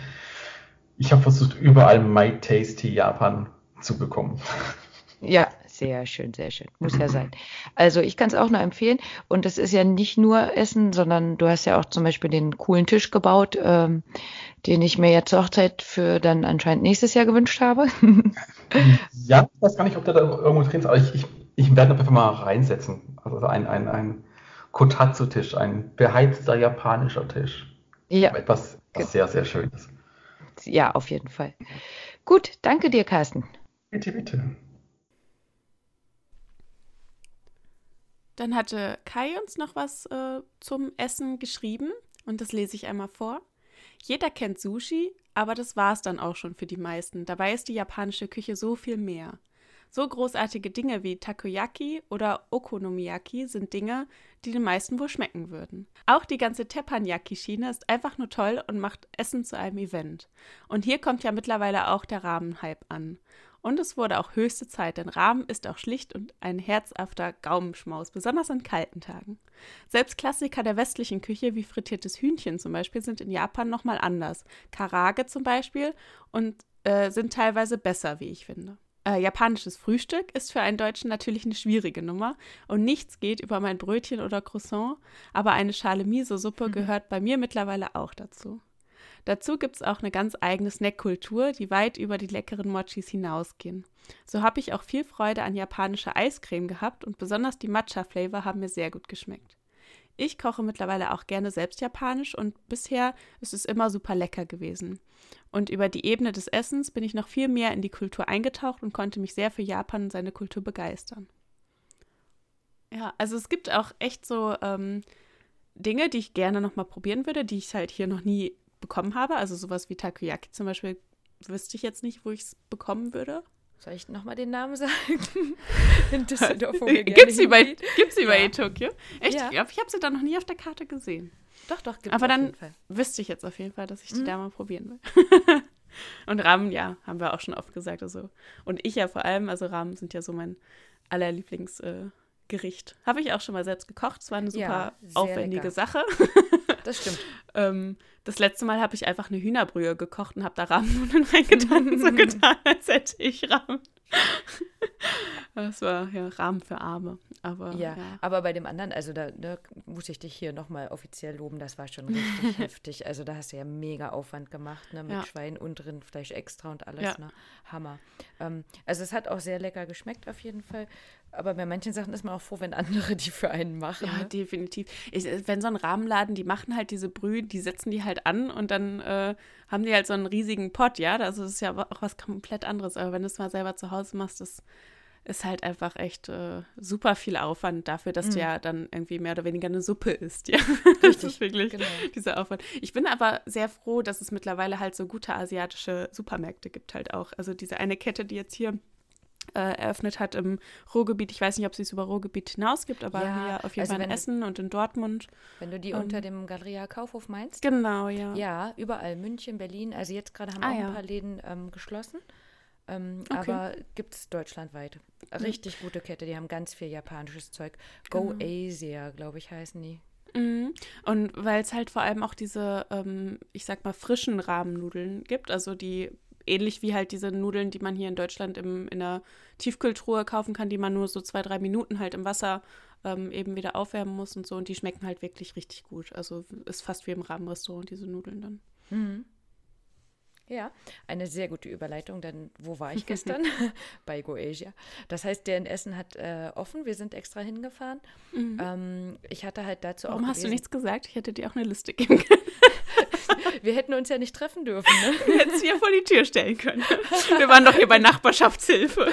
Ich habe versucht, überall MyTastyJapan zu bekommen. Ja, sehr schön, sehr schön. Muss ja sein. Also ich kann es auch nur empfehlen. Und es ist ja nicht nur Essen, sondern du hast ja auch zum Beispiel den coolen Tisch gebaut, ähm, den ich mir jetzt zur Hochzeit für dann anscheinend nächstes Jahr gewünscht habe. ja, ich weiß gar nicht, ob der da irgendwo drin ist, aber ich, ich, ich werde einfach mal reinsetzen. Also ein, ein, ein Kotatsu-Tisch, ein beheizter japanischer Tisch. Ja. Etwas, was sehr, sehr schön ist. Ja, auf jeden Fall. Gut, danke dir, Carsten. Bitte, bitte. Dann hatte Kai uns noch was äh, zum Essen geschrieben und das lese ich einmal vor. Jeder kennt Sushi, aber das war es dann auch schon für die meisten. Dabei ist die japanische Küche so viel mehr. So großartige Dinge wie Takoyaki oder Okonomiyaki sind Dinge, die den meisten wohl schmecken würden. Auch die ganze Teppanyaki-Schiene ist einfach nur toll und macht Essen zu einem Event. Und hier kommt ja mittlerweile auch der Ramen-Hype an. Und es wurde auch höchste Zeit, denn Rahmen ist auch schlicht und ein herzhafter Gaumenschmaus, besonders an kalten Tagen. Selbst Klassiker der westlichen Küche wie frittiertes Hühnchen zum Beispiel sind in Japan nochmal anders. Karage zum Beispiel und äh, sind teilweise besser, wie ich finde. Äh, japanisches Frühstück ist für einen Deutschen natürlich eine schwierige Nummer und nichts geht über mein Brötchen oder Croissant, aber eine Schale Miso-Suppe mhm. gehört bei mir mittlerweile auch dazu. Dazu gibt es auch eine ganz eigene Snackkultur, die weit über die leckeren Mochis hinausgehen. So habe ich auch viel Freude an japanischer Eiscreme gehabt und besonders die Matcha-Flavor haben mir sehr gut geschmeckt. Ich koche mittlerweile auch gerne selbst japanisch und bisher ist es immer super lecker gewesen. Und über die Ebene des Essens bin ich noch viel mehr in die Kultur eingetaucht und konnte mich sehr für Japan und seine Kultur begeistern. Ja, also es gibt auch echt so ähm, Dinge, die ich gerne nochmal probieren würde, die ich halt hier noch nie bekommen habe. Also sowas wie Takoyaki zum Beispiel wüsste ich jetzt nicht, wo ich es bekommen würde. Soll ich nochmal den Namen sagen? In Düsseldorf, wo wir Gibt's sie bei, gibt's sie ja. bei E-Tokyo? Echt? Ja. Ich habe sie da noch nie auf der Karte gesehen. Doch, doch, gibt's Aber dann wüsste ich jetzt auf jeden Fall, dass ich die mhm. da mal probieren will. und Rahmen, ja, haben wir auch schon oft gesagt. Also. Und ich ja vor allem, also Rahmen sind ja so mein allerlieblings äh. Habe ich auch schon mal selbst gekocht. Es war eine super ja, aufwendige lecker. Sache. Das stimmt. ähm, das letzte Mal habe ich einfach eine Hühnerbrühe gekocht und habe da Rahmennudeln reingetan, so getan, als hätte ich Rahmen. das war ja Rahmen für Arme. Aber, ja, ja, aber bei dem anderen, also da ne, muss ich dich hier nochmal offiziell loben, das war schon richtig heftig. Also da hast du ja mega Aufwand gemacht, ne, mit ja. Schwein und Rindfleisch extra und alles. Ja. Ne? Hammer. Ähm, also es hat auch sehr lecker geschmeckt auf jeden Fall. Aber bei manchen Sachen ist man auch froh, wenn andere die für einen machen. Ja, ne? definitiv. Ich, wenn so ein Rahmenladen, die machen halt diese Brühe, die setzen die halt an und dann äh, haben die halt so einen riesigen Pott, ja. Also das ist ja auch was komplett anderes. Aber wenn du es mal selber zu Hause machst, das ist halt einfach echt äh, super viel Aufwand dafür, dass mhm. du ja dann irgendwie mehr oder weniger eine Suppe isst. Ja, Richtig, das ist wirklich genau. dieser Aufwand. Ich bin aber sehr froh, dass es mittlerweile halt so gute asiatische Supermärkte gibt halt auch. Also diese eine Kette, die jetzt hier äh, eröffnet hat im Ruhrgebiet. Ich weiß nicht, ob es es über Ruhrgebiet hinaus gibt, aber ja, hier auf jeden also Fall in Essen und in Dortmund. Wenn du die ähm, unter dem Galeria Kaufhof meinst? Genau, ja. Ja, überall. München, Berlin. Also jetzt gerade haben ah, auch ja. ein paar Läden ähm, geschlossen. Ähm, okay. Aber gibt es deutschlandweit. Richtig mhm. gute Kette. Die haben ganz viel japanisches Zeug. Go genau. Asia, glaube ich, heißen die. Mhm. Und weil es halt vor allem auch diese, ähm, ich sag mal, frischen Rahmennudeln gibt, also die ähnlich wie halt diese Nudeln, die man hier in Deutschland im, in der Tiefkühltruhe kaufen kann, die man nur so zwei, drei Minuten halt im Wasser ähm, eben wieder aufwärmen muss und so. Und die schmecken halt wirklich richtig gut. Also ist fast wie im Rahmenrestaurant, diese Nudeln dann. Mhm. Ja, eine sehr gute Überleitung, denn wo war ich gestern? Bei GoAsia. Das heißt, der in Essen hat äh, offen, wir sind extra hingefahren. Mhm. Ähm, ich hatte halt dazu Warum auch. Warum hast du nichts gesagt? Ich hätte dir auch eine Liste geben können. Wir hätten uns ja nicht treffen dürfen, ne? Wir hätten sie ja vor die Tür stellen können. Wir waren doch hier bei Nachbarschaftshilfe.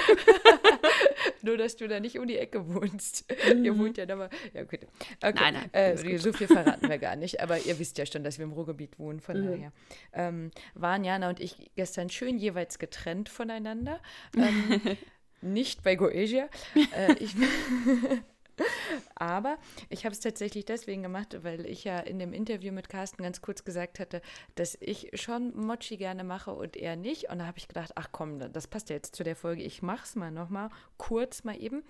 Nur, dass du da nicht um die Ecke wohnst. Mhm. Ihr wohnt ja da mal. Ja, gut. Okay. Nein, nein. Äh, so viel verraten wir gar nicht. Aber ihr wisst ja schon, dass wir im Ruhrgebiet wohnen. Von mhm. daher ähm, waren Jana und ich gestern schön jeweils getrennt voneinander. Ähm, nicht bei Goesia. Äh, ich. Aber ich habe es tatsächlich deswegen gemacht, weil ich ja in dem Interview mit Carsten ganz kurz gesagt hatte, dass ich schon Mochi gerne mache und er nicht. Und da habe ich gedacht, ach komm, das passt ja jetzt zu der Folge. Ich mache es mal nochmal, kurz mal eben.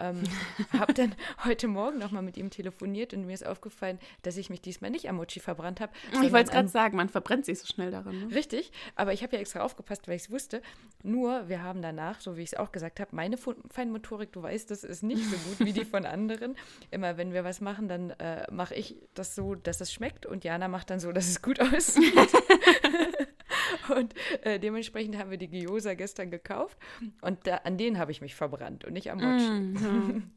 Ähm, habe dann heute Morgen nochmal mit ihm telefoniert und mir ist aufgefallen, dass ich mich diesmal nicht am Mochi verbrannt habe. Ich wollte es gerade sagen, man verbrennt sich so schnell daran. Ne? Richtig, aber ich habe ja extra aufgepasst, weil ich es wusste. Nur, wir haben danach, so wie ich es auch gesagt habe, meine Feinmotorik, du weißt, das ist nicht so gut wie die von anderen. Immer wenn wir was machen, dann äh, mache ich das so, dass es schmeckt und Jana macht dann so, dass es gut aussieht. Und äh, dementsprechend haben wir die Gyoza gestern gekauft und da, an denen habe ich mich verbrannt und nicht am Mochi. Mm,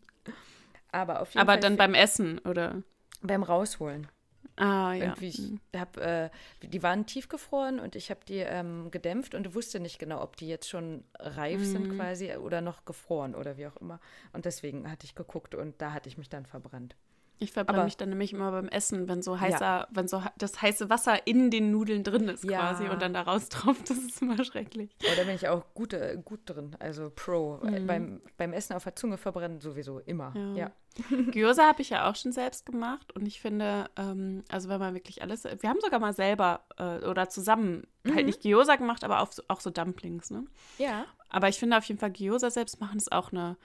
Aber auf jeden Aber Fall dann beim Essen, oder? Beim Rausholen. Ah, ja. Irgendwie, ich mhm. hab, äh, die waren tiefgefroren und ich habe die ähm, gedämpft und wusste nicht genau, ob die jetzt schon reif mhm. sind quasi oder noch gefroren oder wie auch immer. Und deswegen hatte ich geguckt und da hatte ich mich dann verbrannt. Ich verbrenne mich dann nämlich immer beim Essen, wenn so heißer, ja. wenn so das heiße Wasser in den Nudeln drin ist ja. quasi und dann da raus drauf. Das ist immer schrecklich. Aber da bin ich auch gut, äh, gut drin, also Pro. Mhm. Beim, beim Essen auf der Zunge verbrennen sowieso immer. Ja. ja. Gyoza habe ich ja auch schon selbst gemacht und ich finde, ähm, also wenn man wirklich alles, wir haben sogar mal selber äh, oder zusammen halt mhm. halt nicht Gyoza gemacht, aber auch, auch so Dumplings, ne? Ja. Aber ich finde auf jeden Fall Gyoza selbst machen ist auch eine,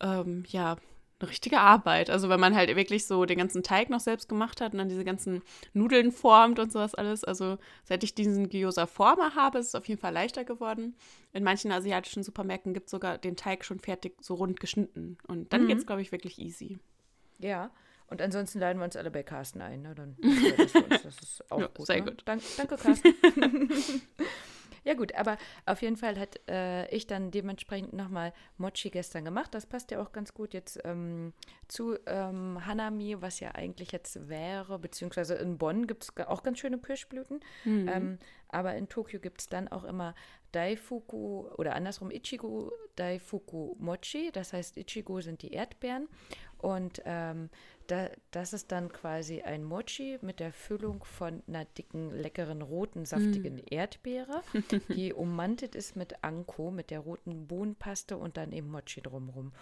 ähm, ja, eine richtige Arbeit. Also wenn man halt wirklich so den ganzen Teig noch selbst gemacht hat und dann diese ganzen Nudeln formt und sowas alles. Also seit ich diesen Gyoza Former habe, ist es auf jeden Fall leichter geworden. In manchen asiatischen Supermärkten gibt es sogar den Teig schon fertig so rund geschnitten. Und dann mhm. geht es, glaube ich, wirklich easy. Ja, Und ansonsten laden wir uns alle bei Carsten ein. Ne? Dann das, das ist auch ja, gut. Sehr ne? gut. Dank, danke, Carsten. Ja gut, aber auf jeden Fall hat äh, ich dann dementsprechend nochmal Mochi gestern gemacht. Das passt ja auch ganz gut jetzt ähm, zu ähm, Hanami, was ja eigentlich jetzt wäre, beziehungsweise in Bonn gibt es auch ganz schöne Kirschblüten. Mhm. Ähm, aber in Tokio gibt es dann auch immer Daifuku oder andersrum Ichigo Daifuku Mochi. Das heißt, Ichigo sind die Erdbeeren. Und ähm, da, das ist dann quasi ein Mochi mit der Füllung von einer dicken, leckeren, roten, saftigen Erdbeere, die ummantelt ist mit Anko, mit der roten Bohnenpaste und dann eben Mochi drumrum.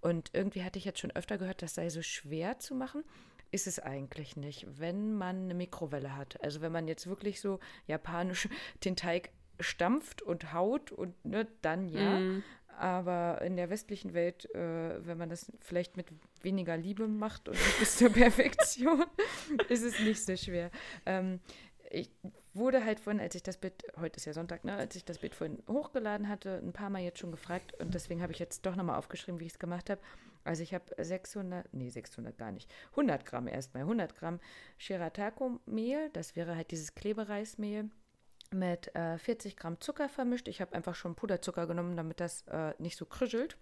Und irgendwie hatte ich jetzt schon öfter gehört, das sei so schwer zu machen. Ist es eigentlich nicht, wenn man eine Mikrowelle hat. Also wenn man jetzt wirklich so japanisch den Teig stampft und haut und ne, dann ja. Mhm. Aber in der westlichen Welt, äh, wenn man das vielleicht mit weniger Liebe macht und nicht bis zur Perfektion, ist es nicht so schwer. Ähm, ich wurde halt vorhin, als ich das Bild, heute ist ja Sonntag, ne, als ich das Bild vorhin hochgeladen hatte, ein paar Mal jetzt schon gefragt und deswegen habe ich jetzt doch nochmal aufgeschrieben, wie ich es gemacht habe. Also ich habe 600, nee 600 gar nicht, 100 Gramm erstmal, 100 Gramm Shiratako-Mehl, das wäre halt dieses Klebereismehl mit äh, 40 Gramm Zucker vermischt. Ich habe einfach schon Puderzucker genommen, damit das äh, nicht so krischelt.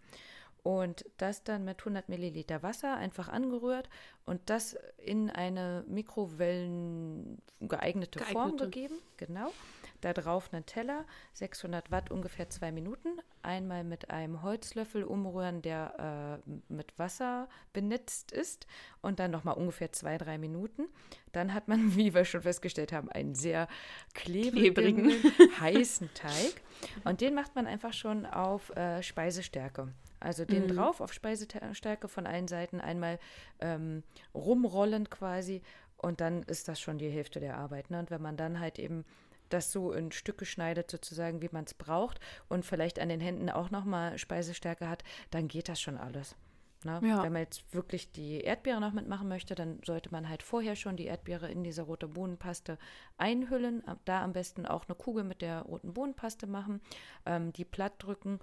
Und das dann mit 100 Milliliter Wasser einfach angerührt und das in eine Mikrowellen geeignete, Form Geeignete. gegeben. Genau. Da drauf einen Teller, 600 Watt, ungefähr zwei Minuten. Einmal mit einem Holzlöffel umrühren, der äh, mit Wasser benetzt ist. Und dann nochmal ungefähr zwei, drei Minuten. Dann hat man, wie wir schon festgestellt haben, einen sehr klebrigen, Klebrigen. heißen Teig. Und den macht man einfach schon auf äh, Speisestärke. Also den Mhm. drauf auf Speisestärke von allen Seiten einmal ähm, rumrollen quasi. Und dann ist das schon die Hälfte der Arbeit. Ne? Und wenn man dann halt eben das so in Stücke schneidet, sozusagen, wie man es braucht, und vielleicht an den Händen auch nochmal Speisestärke hat, dann geht das schon alles. Ne? Ja. Wenn man jetzt wirklich die Erdbeere noch mitmachen möchte, dann sollte man halt vorher schon die Erdbeere in diese rote Bohnenpaste einhüllen. Da am besten auch eine Kugel mit der roten Bohnenpaste machen, ähm, die platt drücken,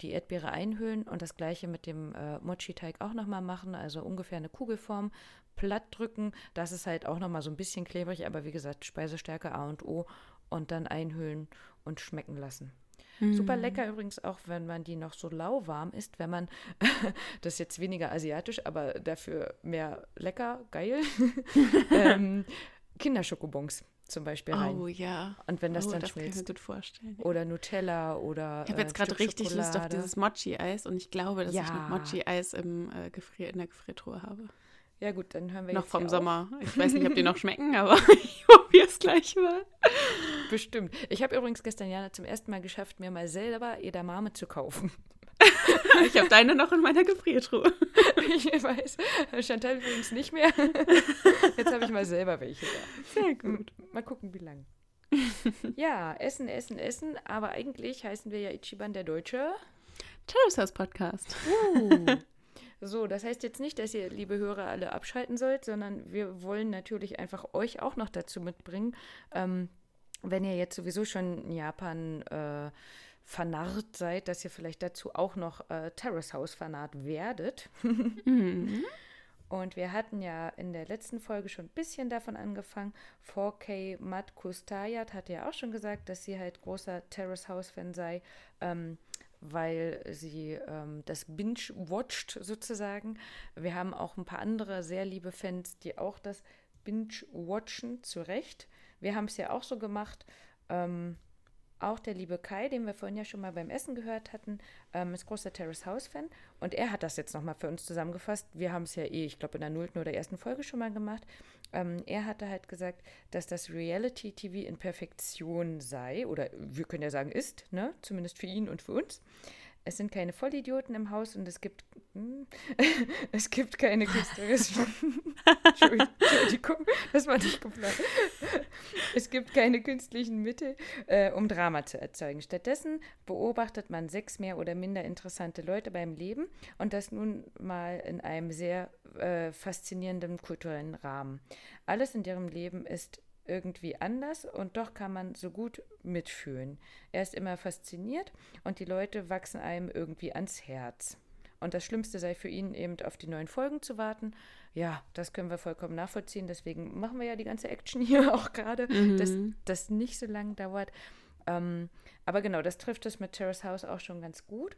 die Erdbeere einhüllen und das gleiche mit dem äh, Mochi-Teig auch nochmal machen, also ungefähr eine Kugelform platt drücken. Das ist halt auch nochmal so ein bisschen klebrig, aber wie gesagt, Speisestärke A und O und dann einhüllen und schmecken lassen. Super lecker übrigens auch, wenn man die noch so lauwarm isst, wenn man, das ist jetzt weniger asiatisch, aber dafür mehr lecker, geil, ähm, Kinderschokobons zum Beispiel rein. Oh ja. Und wenn das oh, dann das kann ich mir schmilzt. gut vorstellen. Oder Nutella oder. Ich habe äh, jetzt ein gerade richtig Lust auf Schokolade. dieses Mochi-Eis und ich glaube, dass ich Ja. noch Mochi-Eis im, äh, Gefrier in der Gefriertruhe habe. Ja, gut, dann hören wir Noch jetzt vom hier Sommer. Ich weiß nicht, ob die noch schmecken, aber ich probiere es gleich mal. Auf. Bestimmt. Ich habe übrigens gestern Jana zum ersten Mal geschafft, mir mal selber Edamame zu kaufen. Ich habe deine noch in meiner Gefriertruhe. ich weiß. Chantal übrigens nicht mehr. Jetzt habe ich mal selber welche da. Sehr gut. Mal gucken, wie lang. Ja, essen, essen, essen. Aber eigentlich heißen wir ja Ichiban der Deutsche. Terrace House Podcast. So, das heißt jetzt nicht, dass ihr, liebe Hörer, alle abschalten sollt, sondern wir wollen natürlich einfach euch auch noch dazu mitbringen, ähm, wenn ihr jetzt sowieso schon in Japan äh, vernarrt seid, dass ihr vielleicht dazu auch noch äh, Terrace House vernarrt werdet. Mhm. Und wir hatten ja in der letzten Folge schon ein bisschen davon angefangen. 4K Matt Kustayat hatte ja auch schon gesagt, dass sie halt großer Terrace House-Fan sei, ähm, weil sie ähm, das binge-watcht sozusagen. Wir haben auch ein paar andere sehr liebe Fans, die auch das binge-watchen, zu Recht. Wir haben es ja auch so gemacht. Ähm, auch der liebe Kai, den wir vorhin ja schon mal beim Essen gehört hatten, ähm, ist großer Terrace House-Fan. Und er hat das jetzt nochmal für uns zusammengefasst. Wir haben es ja eh, ich glaube, in der nullten oder ersten Folge schon mal gemacht. Ähm, er hatte halt gesagt, dass das Reality-TV in Perfektion sei. Oder wir können ja sagen, ist, ne? Zumindest für ihn und für uns. Es sind keine Vollidioten im Haus und es gibt, hm, es gibt keine künstlerischen. Entschuldigung, das war nicht geplant. Es gibt keine künstlichen Mittel, äh, um Drama zu erzeugen. Stattdessen beobachtet man sechs mehr oder minder interessante Leute beim Leben und das nun mal in einem sehr äh, faszinierenden kulturellen Rahmen. Alles in ihrem Leben ist irgendwie anders und doch kann man so gut mitfühlen. Er ist immer fasziniert und die Leute wachsen einem irgendwie ans Herz. und das Schlimmste sei für ihn eben auf die neuen Folgen zu warten. Ja, das können wir vollkommen nachvollziehen. Deswegen machen wir ja die ganze Action hier auch gerade, Mhm. dass das nicht so lange dauert. Ähm, aber genau, das trifft es mit Terrace House auch schon ganz gut.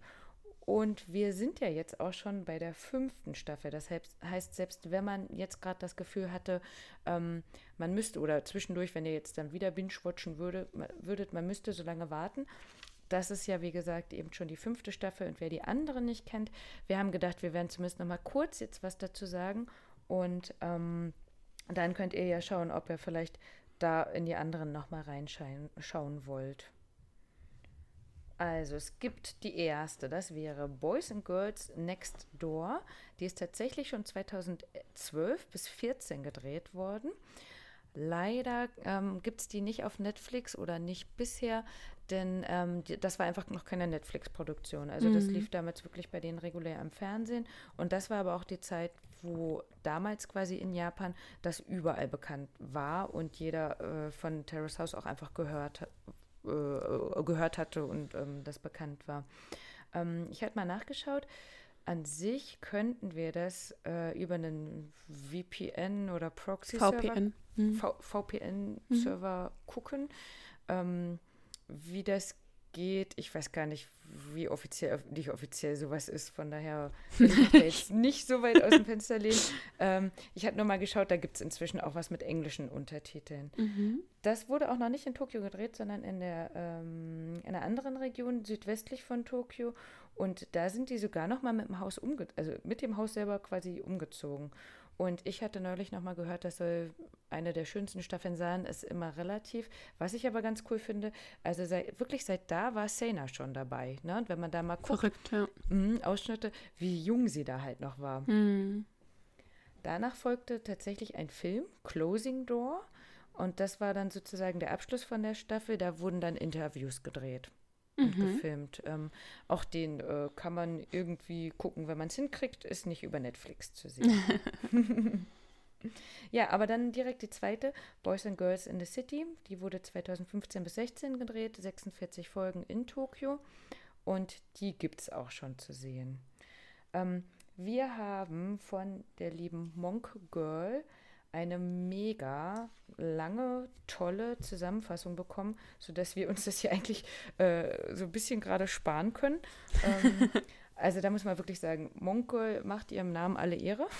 Und wir sind ja jetzt auch schon bei der fünften Staffel. Das heißt, selbst wenn man jetzt gerade das Gefühl hatte, ähm, man müsste, oder zwischendurch, wenn ihr jetzt dann wieder binge-watchen würde, würdet, man müsste so lange warten. Das ist ja, wie gesagt, eben schon die fünfte Staffel. Und wer die anderen nicht kennt, wir haben gedacht, wir werden zumindest noch mal kurz jetzt was dazu sagen. Und ähm, dann könnt ihr ja schauen, ob ihr vielleicht da in die anderen noch mal reinschauen wollt. Also es gibt die erste, das wäre Boys and Girls Next Door. Die ist tatsächlich schon 2012 bis 2014 gedreht worden. Leider ähm, gibt es die nicht auf Netflix oder nicht bisher, denn ähm, die, das war einfach noch keine Netflix-Produktion. Also das lief damals wirklich bei denen regulär am Fernsehen. Und das war aber auch die Zeit, wo damals quasi in Japan das überall bekannt war und jeder äh, von Terrace House auch einfach gehört, hat- äh, gehört hatte und ähm, das bekannt war. Ähm, ich habe mal nachgeschaut. An sich könnten wir das äh, über einen VPN oder Proxy-Server VPN. Mhm. VPN-Server gucken. Ähm, wie das geht, ich weiß gar nicht, wie offiziell, nicht offiziell sowas ist. Von daher will ich da jetzt nicht so weit aus dem Fenster lehnen. Ähm, ich habe nur mal geschaut, da gibt es inzwischen auch was mit englischen Untertiteln. Mhm. Das wurde auch noch nicht in Tokio gedreht, sondern in der ähm, in einer anderen Region südwestlich von Tokio. Und da sind die sogar noch mal mit dem Haus umge also mit dem Haus selber quasi umgezogen. Und ich hatte neulich noch mal gehört, das soll eine der schönsten Staffeln sein, ist immer relativ. Was ich aber ganz cool finde, also seit, wirklich seit da war Sena schon dabei. Ne? Und wenn man da mal guckt, Verrückt, ja. mh, Ausschnitte, wie jung sie da halt noch war. Mhm. Danach folgte tatsächlich ein Film, Closing Door. Und das war dann sozusagen der Abschluss von der Staffel. Da wurden dann Interviews gedreht und gefilmt. Ähm, auch den äh, kann man irgendwie gucken, wenn man es hinkriegt. Ist nicht über Netflix zu sehen. ja, aber dann direkt die zweite, Boys and Girls in the City. Die wurde 2015 bis 16 gedreht, 46 Folgen in Tokio. Und die gibt es auch schon zu sehen. Ähm, wir haben von der lieben Monk Girl eine mega lange, tolle Zusammenfassung bekommen, sodass wir uns das hier eigentlich äh, so ein bisschen gerade sparen können. Ähm, also da muss man wirklich sagen, Monk Girl macht ihrem Namen alle Ehre.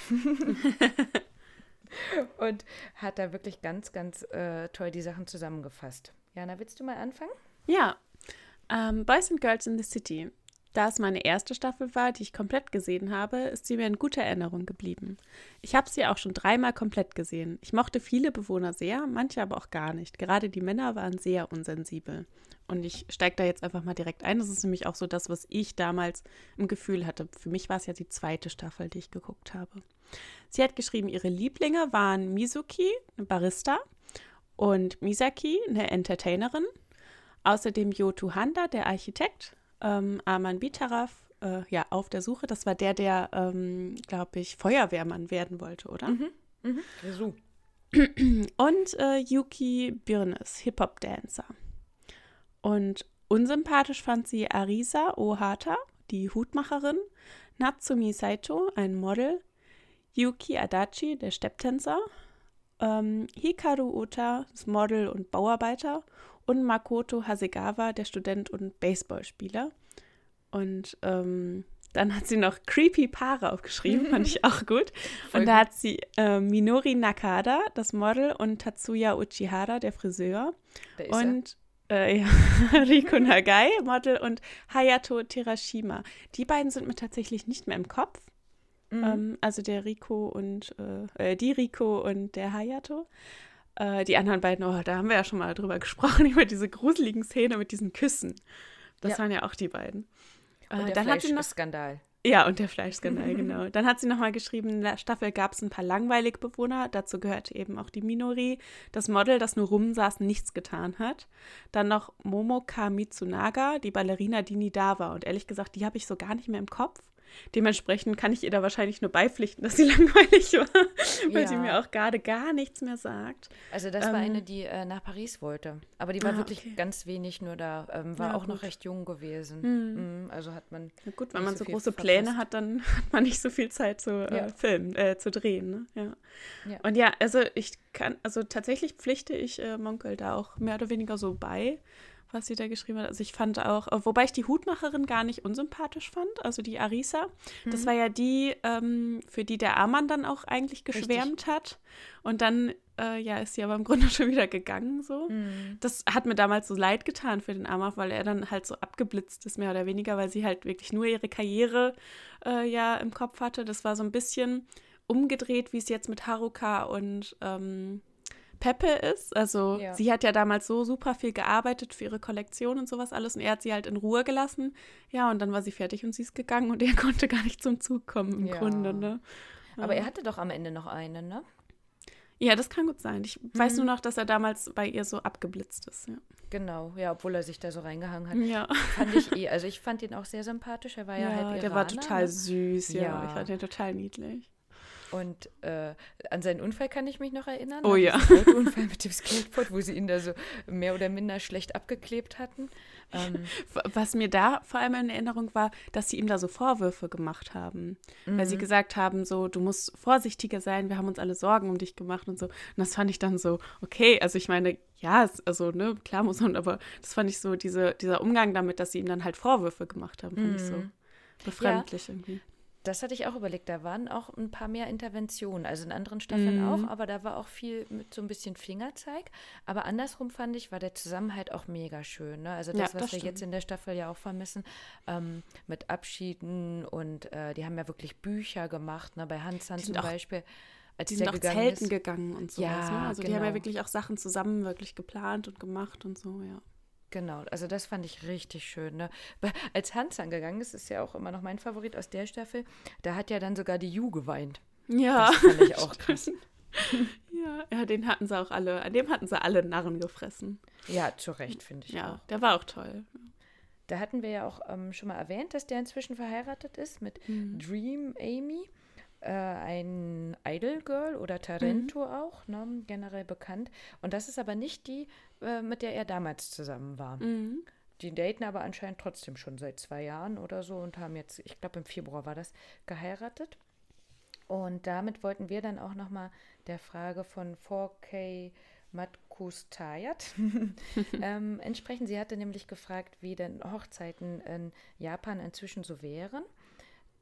Und hat da wirklich ganz, ganz äh, toll die Sachen zusammengefasst. Jana, willst du mal anfangen? Ja, ähm, Boys and Girls in the City. Da es meine erste Staffel war, die ich komplett gesehen habe, ist sie mir in guter Erinnerung geblieben. Ich habe sie auch schon dreimal komplett gesehen. Ich mochte viele Bewohner sehr, manche aber auch gar nicht. Gerade die Männer waren sehr unsensibel. Und ich steige da jetzt einfach mal direkt ein. Das ist nämlich auch so das, was ich damals im Gefühl hatte. Für mich war es ja die zweite Staffel, die ich geguckt habe. Sie hat geschrieben, ihre Lieblinge waren Mizuki, eine Barista, und Misaki, eine Entertainerin. Außerdem Yotu Handa, der Architekt, ähm, Arman Bitaraf, äh, ja, auf der Suche. Das war der, der, ähm, glaube ich, Feuerwehrmann werden wollte, oder? So. Und äh, Yuki Birnes, Hip-Hop-Dancer. Und unsympathisch fand sie Arisa Ohata, die Hutmacherin, Natsumi Saito, ein Model, Yuki Adachi, der Stepptänzer, ähm, Hikaru Ota, das Model und Bauarbeiter und Makoto Hasegawa, der Student und Baseballspieler. Und ähm, dann hat sie noch Creepy Paare aufgeschrieben, fand ich auch gut. Voll und da hat sie äh, Minori Nakada, das Model, und Tatsuya Uchihara, der Friseur. Da ist Und äh, ja, Riko Nagai, Model, und Hayato Terashima. Die beiden sind mir tatsächlich nicht mehr im Kopf. Ähm, also der Riko und äh, äh, die Riko und der Hayato. Äh, die anderen beiden, oh, da haben wir ja schon mal drüber gesprochen, über diese gruseligen Szene mit diesen Küssen. Das Ja. waren ja auch die beiden. er. Und Äh, der dann hat sie noch Fleischskandal. ja, und der Fleischskandal, genau. Dann hat sie nochmal geschrieben, in der Staffel gab es ein paar langweilige Bewohner. Dazu gehörte eben auch die Minori, das Model, das nur rumsaß und nichts getan hat. Dann noch Momoka Mitsunaga, die Ballerina, die nie da war. Und ehrlich gesagt, die habe ich so gar nicht mehr im Kopf. Dementsprechend kann ich ihr da wahrscheinlich nur beipflichten, dass sie langweilig war, weil Ja. sie mir auch gerade gar nichts mehr sagt. Also das war Ähm, eine, die äh, nach Paris wollte. Aber die war Ah, wirklich okay. ganz wenig nur da. Ähm, war Ja, auch noch gut. recht jung gewesen. Hm. Mhm, also hat man. Na gut, wenn man so so große verpasst. Pläne hat, dann hat man nicht so viel Zeit zu äh, Ja. filmen, äh, zu drehen. Ne? Ja. Ja. Und ja, also ich kann, also tatsächlich pflichte ich äh, Monkel da auch mehr oder weniger so bei, was sie da geschrieben hat. Also ich fand auch, äh, wobei ich die Hutmacherin gar nicht unsympathisch fand, also die Arisa. Das Mhm. war ja die, ähm, für die der Arman dann auch eigentlich Richtig. geschwärmt hat. Und dann, äh, ja, ist sie aber im Grunde schon wieder gegangen so. Mhm. Das hat mir damals so leid getan für den Amaf, weil er dann halt so abgeblitzt ist, mehr oder weniger, weil sie halt wirklich nur ihre Karriere äh, ja im Kopf hatte. Das war so ein bisschen umgedreht, wie es jetzt mit Haruka und ähm, Peppe ist. Also Ja. sie hat ja damals so super viel gearbeitet für ihre Kollektion und sowas alles und er hat sie halt in Ruhe gelassen. Ja, und dann war sie fertig und sie ist gegangen und er konnte gar nicht zum Zug kommen im Ja. Grunde, ne? Aber er hatte doch am Ende noch eine, ne? Ja, das kann gut sein. Ich weiß Mhm. nur noch, dass er damals bei ihr so abgeblitzt ist, ja. Genau, ja, obwohl er sich da so reingehangen hat. Ja. Fand ich eh. Also ich fand ihn auch sehr sympathisch. Er war ja, Ja, halb der war Iraner, total ne? süß, ja. Ja. Ich fand den total niedlich. Und äh, an seinen Unfall kann ich mich noch erinnern. Oh an ja. diesen Autounfall mit dem Skateboard, wo sie ihn da so mehr oder minder schlecht abgeklebt hatten. Ähm, Was mir da vor allem in Erinnerung war, dass sie ihm da so Vorwürfe gemacht haben. Weil Mhm. sie gesagt haben, so, du musst vorsichtiger sein, wir haben uns alle Sorgen um dich gemacht und so. Und das fand ich dann so, okay, also ich meine, ja, also, ne, klar muss man, aber das fand ich so, diese, dieser Umgang damit, dass sie ihm dann halt Vorwürfe gemacht haben, fand ich so Mhm. befremdlich irgendwie. Das hatte ich auch überlegt. Da waren auch ein paar mehr Interventionen, also in anderen Staffeln Mhm. auch, aber da war auch viel mit so ein bisschen Fingerzeig. Aber andersrum fand ich, war der Zusammenhalt auch mega schön. Ne? Also das, Ja, was das wir stimmt. jetzt in der Staffel ja auch vermissen, ähm, mit Abschieden und äh, die haben ja wirklich Bücher gemacht, ne? bei Hansan zum Beispiel. Als Die sind auch Zelten ist. gegangen und sowas. Ja, ne? Also die haben ja genau. wirklich auch Sachen zusammen wirklich geplant und gemacht und so, ja. Genau, also das fand ich richtig schön. Ne? Als Hans angegangen ist, ist ja auch immer noch mein Favorit aus der Staffel, da hat ja dann sogar die Ju geweint. Ja. Das fand ich auch krass. Ja, ja, den hatten sie auch alle, an dem hatten sie alle Narren gefressen. Ja, zu Recht, finde ich Ja, auch. der war auch toll. Da hatten wir ja auch ähm, schon mal erwähnt, dass der inzwischen verheiratet ist mit Dream Amy, äh, ein Idol Girl oder Tarento auch, ne, generell bekannt. Und das ist aber nicht die, äh, mit der er damals zusammen war. Mhm. Die daten aber anscheinend trotzdem schon seit zwei Jahren oder so und haben jetzt, ich glaube im Februar war das, geheiratet. Und damit wollten wir dann auch nochmal der Frage von 4K Matkus Tayat ähm, entsprechen. Sie hatte nämlich gefragt, wie denn Hochzeiten in Japan inzwischen so wären.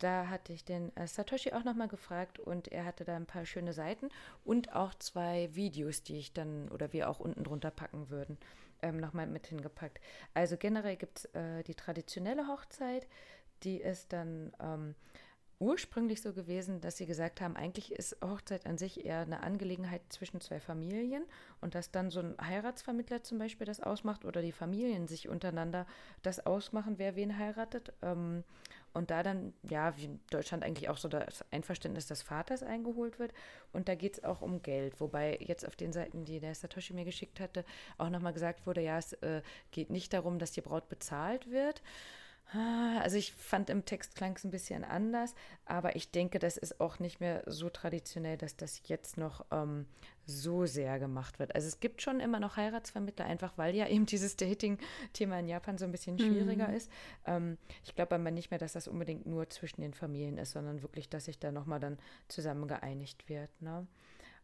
Da hatte ich den äh, Satoshi auch nochmal gefragt und er hatte da ein paar schöne Seiten und auch zwei Videos, die ich dann oder wir auch unten drunter packen würden, ähm, nochmal mit hingepackt. Also generell gibt es äh, die traditionelle Hochzeit, die ist dann ähm, ursprünglich so gewesen, dass sie gesagt haben, eigentlich ist Hochzeit an sich eher eine Angelegenheit zwischen zwei Familien und dass dann so ein Heiratsvermittler zum Beispiel das ausmacht oder die Familien sich untereinander das ausmachen, wer wen heiratet. Ähm, und da dann, ja, wie in Deutschland eigentlich auch so das Einverständnis des Vaters eingeholt wird. Und da geht es auch um Geld. Wobei jetzt auf den Seiten, die der Satoshi mir geschickt hatte, auch nochmal gesagt wurde, ja, es äh, geht nicht darum, dass die Braut bezahlt wird. Ah, Also ich fand im Text klang es ein bisschen anders, aber ich denke, das ist auch nicht mehr so traditionell, dass das jetzt noch ähm, so sehr gemacht wird. Also es gibt schon immer noch Heiratsvermittler, einfach weil ja eben dieses Dating-Thema in Japan so ein bisschen schwieriger Mhm. ist. Ähm, ich glaube aber nicht mehr, dass das unbedingt nur zwischen den Familien ist, sondern wirklich, dass sich da nochmal dann zusammen geeinigt wird. Ne?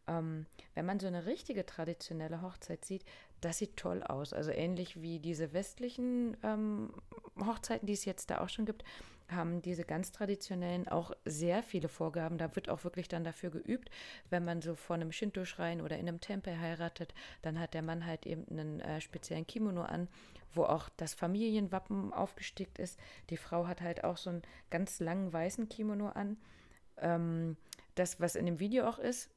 Ähm, wenn man so eine richtige traditionelle Hochzeit sieht, das sieht toll aus. Also ähnlich wie diese westlichen ähm, Hochzeiten, die es jetzt da auch schon gibt, haben diese ganz traditionellen auch sehr viele Vorgaben. Da wird auch wirklich dann dafür geübt, wenn man so vor einem Shinto-Schrein oder in einem Tempel heiratet, dann hat der Mann halt eben einen äh, speziellen Kimono an, wo auch das Familienwappen aufgestickt ist. Die Frau hat halt auch so einen ganz langen weißen Kimono an. Ähm, das, was in dem Video auch ist,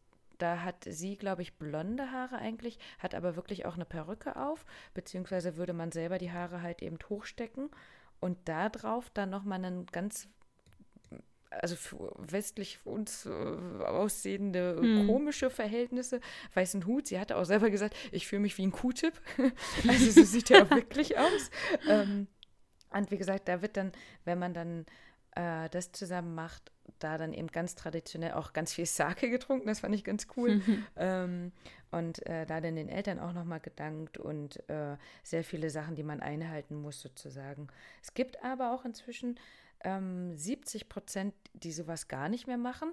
da hat sie, glaube ich, blonde Haare eigentlich, hat aber wirklich auch eine Perücke auf, beziehungsweise würde man selber die Haare halt eben hochstecken und da drauf dann nochmal einen ganz, also für westlich uns äh, aussehende Hm. komische Verhältnisse, weißen Hut. Sie hatte auch selber gesagt, ich fühle mich wie ein Q-Tip. also so sieht er auch wirklich aus. Ähm, und wie gesagt, da wird dann, wenn man dann äh, das zusammen macht, da dann eben ganz traditionell auch ganz viel Sake getrunken, das fand ich ganz cool. ähm, und äh, da dann den Eltern auch nochmal gedankt und äh, sehr viele Sachen, die man einhalten muss sozusagen. Es gibt aber auch inzwischen ähm, 70 Prozent, die sowas gar nicht mehr machen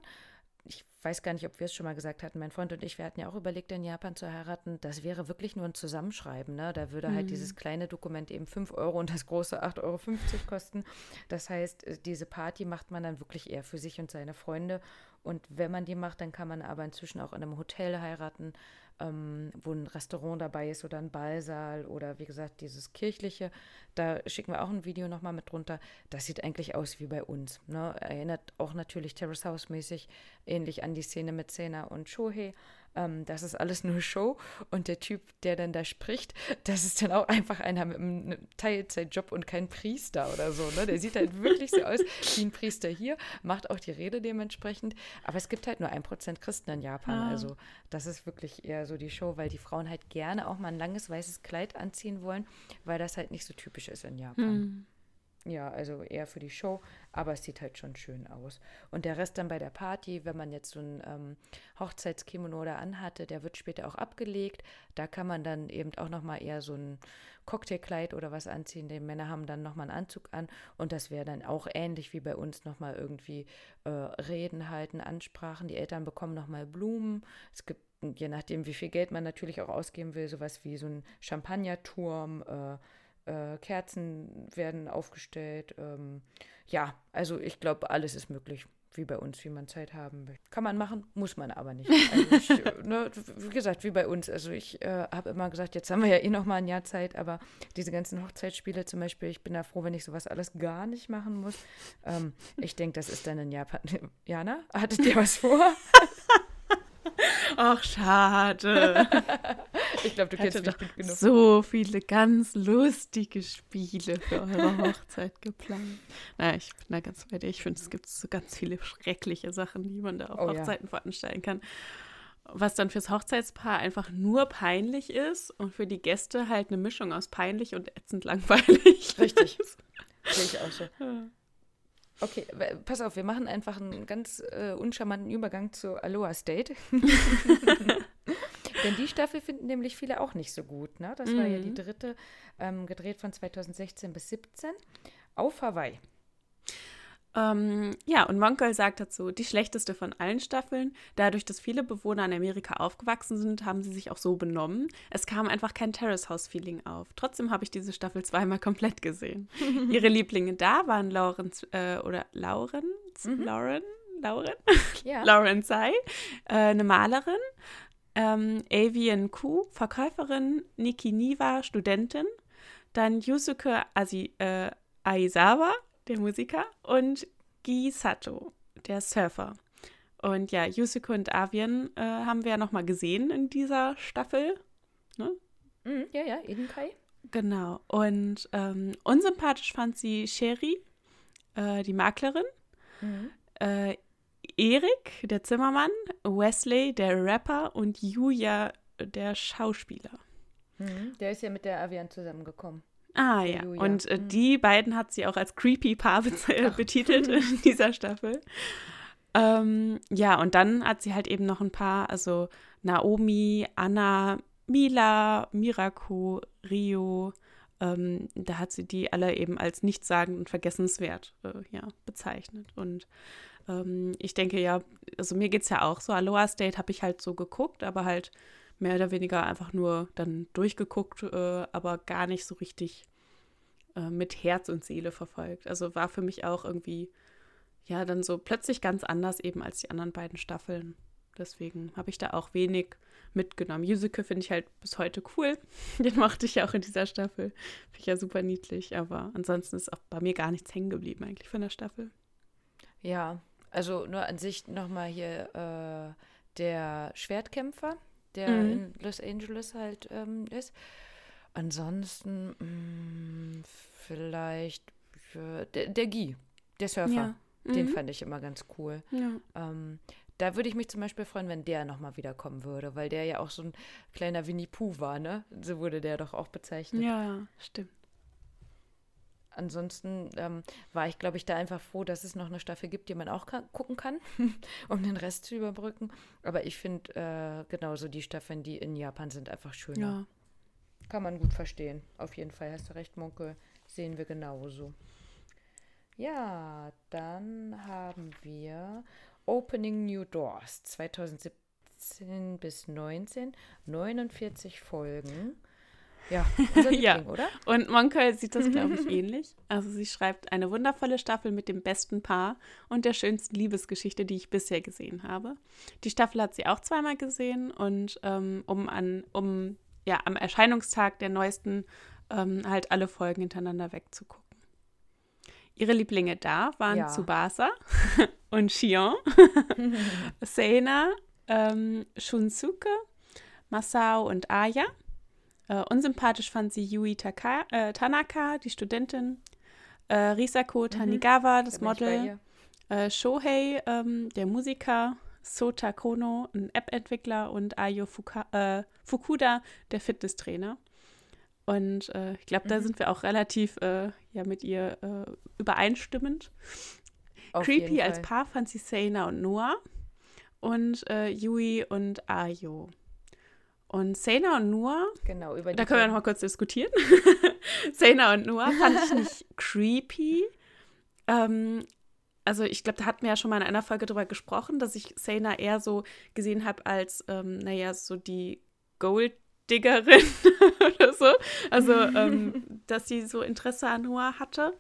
ich weiß gar nicht, ob wir es schon mal gesagt hatten, mein Freund und ich, wir hatten ja auch überlegt, in Japan zu heiraten. Das wäre wirklich nur ein Zusammenschreiben. Ne? Da würde halt mhm. halt dieses kleine Dokument eben 5 Euro und das große 8,50 Euro kosten. Das heißt, äh, diese Party macht man dann wirklich eher für sich und seine Freunde. Und wenn man die macht, dann kann man aber inzwischen auch in einem Hotel heiraten ähm, wo ein Restaurant dabei ist oder ein Ballsaal oder wie gesagt dieses kirchliche. Da schicken wir auch ein Video nochmal mit drunter. Das sieht eigentlich aus wie bei uns. Ne? Erinnert auch natürlich Terrace House mäßig ähnlich an die Szene mit Sena und Shohei ähm, das ist alles nur Show. Und der Typ, der dann da spricht, das ist dann auch einfach einer mit einem Teilzeitjob und kein Priester oder so. Ne? Der sieht halt wirklich so aus wie ein Priester hier, macht auch die Rede dementsprechend. Aber es gibt halt nur ein Prozent Christen in Japan. Ah. Also das ist wirklich eher so die Show, weil die Frauen halt gerne auch mal ein langes weißes Kleid anziehen wollen, weil das halt nicht so typisch ist in Japan. Hm. Ja, also eher für die Show, aber es sieht halt schon schön aus. Und der Rest dann bei der Party, wenn man jetzt so ein ähm, Hochzeitskimono da anhatte, der wird später auch abgelegt. Da kann man dann eben auch nochmal eher so ein Cocktailkleid oder was anziehen. Die Männer haben dann nochmal einen Anzug an und das wäre dann auch ähnlich wie bei uns nochmal irgendwie äh, Reden halten, Ansprachen. Die Eltern bekommen nochmal Blumen. Es gibt je nachdem, wie viel Geld man natürlich auch ausgeben will, sowas wie so ein Champagnerturm, äh, äh, Kerzen werden aufgestellt. Ähm, ja, also ich glaube, alles ist möglich, wie bei uns, wie man Zeit haben will. Kann man machen, muss man aber nicht. Also ich, ne, wie gesagt, wie bei uns. Also ich äh, habe immer gesagt, jetzt haben wir ja eh noch mal ein Jahr Zeit, aber diese ganzen Hochzeitsspiele zum Beispiel, ich bin da froh, wenn ich sowas alles gar nicht machen muss. Ähm, ich denke, das ist dann in Japan. Jana, hattet ihr was vor? Ach, schade. ich glaube, du kennst mich gut genug. So viele ganz lustige Spiele für eure Hochzeit geplant. Naja, ich bin da ganz bei dir. Ich finde, es gibt so ganz viele schreckliche Sachen, die man da auf oh, Hochzeiten ja. veranstalten kann. Was dann fürs Hochzeitspaar einfach nur peinlich ist und für die Gäste halt eine Mischung aus peinlich und ätzend langweilig. Richtig. Sehe ich auch so. Ja. Okay, pass auf, wir machen einfach einen ganz äh, uncharmanten Übergang zu Aloha State. Denn die Staffel finden nämlich viele auch nicht so gut. Ne? Das mhm. war ja die mhm. dritte, ähm, gedreht von 2016 bis 2017 auf Hawaii. Ähm, ja, und Monkel sagt dazu, die schlechteste von allen Staffeln. Dadurch, dass viele Bewohner in Amerika aufgewachsen sind, haben sie sich auch so benommen. Es kam einfach kein Terrace House-Feeling auf. Trotzdem habe ich diese Staffel zweimal komplett gesehen. Ihre Lieblinge da waren Lauren äh, oder Lauren, mhm. Lauren, Lauren, ja. Lauren Tsai, äh, eine Malerin, ähm, Avian Ku, Verkäuferin, Niki Niwa, Studentin, dann Yusuke Asi, äh, Aizawa, der Musiker, und Gi Sato, der Surfer. Und ja, Yusuke und Avian äh, haben wir ja nochmal gesehen in dieser Staffel. Ne? Mhm, ja, ja, Edenkai. Genau. Und ähm, unsympathisch fand sie Sherry, äh, die Maklerin, mhm. äh, Erik, der Zimmermann, Wesley, der Rapper und Julia, der Schauspieler. Mhm, der ist ja mit der Avian zusammengekommen. Ah ja, Julia. und äh, mhm. die beiden hat sie auch als creepy Paar betitelt in dieser Staffel. Ähm, ja, und dann hat sie halt eben noch ein paar, also Naomi, Anna, Mila, Miraku, Rio. Ähm, da hat sie die alle eben als nichtssagend und vergessenswert äh, ja, bezeichnet. Und ähm, ich denke ja, also mir geht es ja auch so, Aloha State habe ich halt so geguckt, aber halt mehr oder weniger einfach nur dann durchgeguckt, äh, aber gar nicht so richtig äh, mit Herz und Seele verfolgt. Also war für mich auch irgendwie, ja, dann so plötzlich ganz anders eben als die anderen beiden Staffeln. Deswegen habe ich da auch wenig mitgenommen. Yusuke finde ich halt bis heute cool. Den mochte ich ja auch in dieser Staffel. Finde ich ja super niedlich. Aber ansonsten ist auch bei mir gar nichts hängen geblieben eigentlich von der Staffel. Ja, also nur an sich nochmal hier äh, der Schwertkämpfer, der mhm. in Los Angeles halt ähm, ist. Ansonsten mh, mm, vielleicht für, der, der Guy, der Surfer. Ja. Mhm. Den fand ich immer ganz cool. Ja. Ähm, da würde ich mich zum Beispiel freuen, wenn der nochmal wiederkommen würde, weil der ja auch so ein kleiner Winnie Pooh war, ne? So wurde der doch auch bezeichnet. Ja, stimmt. Ansonsten ähm, war ich, glaube ich, da einfach froh, dass es noch eine Staffel gibt, die man auch kann, gucken kann, um den Rest zu überbrücken. Aber ich finde äh, genauso die Staffeln, die in Japan sind, einfach schöner. Ja. Kann man gut verstehen. Auf jeden Fall hast du recht, Munkel. Sehen wir genauso. Ja, dann haben wir Opening New Doors 2017 bis 19, 49 Folgen. Ja, ja. oder? Und Monkel sieht das, glaube ich, ähnlich. Also sie schreibt eine wundervolle Staffel mit dem besten Paar und der schönsten Liebesgeschichte, die ich bisher gesehen habe. Die Staffel hat sie auch zweimal gesehen und ähm, um an, um ja am Erscheinungstag der neuesten ähm, halt alle Folgen hintereinander wegzugucken. Ihre Lieblinge da waren ja. Tsubasa und Shion, Seina, ähm, Shunsuke, Masao und Aya. Äh, unsympathisch fand sie Yui Taka, äh, Tanaka, die Studentin, äh, Risako mhm. Tanigawa, das Model, äh, Shohei, ähm, der Musiker, Sota Kono, ein App-Entwickler und Ayo Fuka, äh, Fukuda, der Fitnesstrainer. Und äh, ich glaube, da mhm. sind wir auch relativ ja, mit ihr übereinstimmend. Auf Creepy als Paar fand sie Seina und Noah und Yui und Ayo. Und Sena und Noah, genau, über da können wir noch mal kurz diskutieren. Sena und Noah fand ich nicht creepy. Ähm, also ich glaube, da hatten wir ja schon mal in einer Folge drüber gesprochen, dass ich Sena eher so gesehen habe als, ähm, naja, so die Gold Diggerin oder so. Also, ähm, dass sie so Interesse an Noah hatte.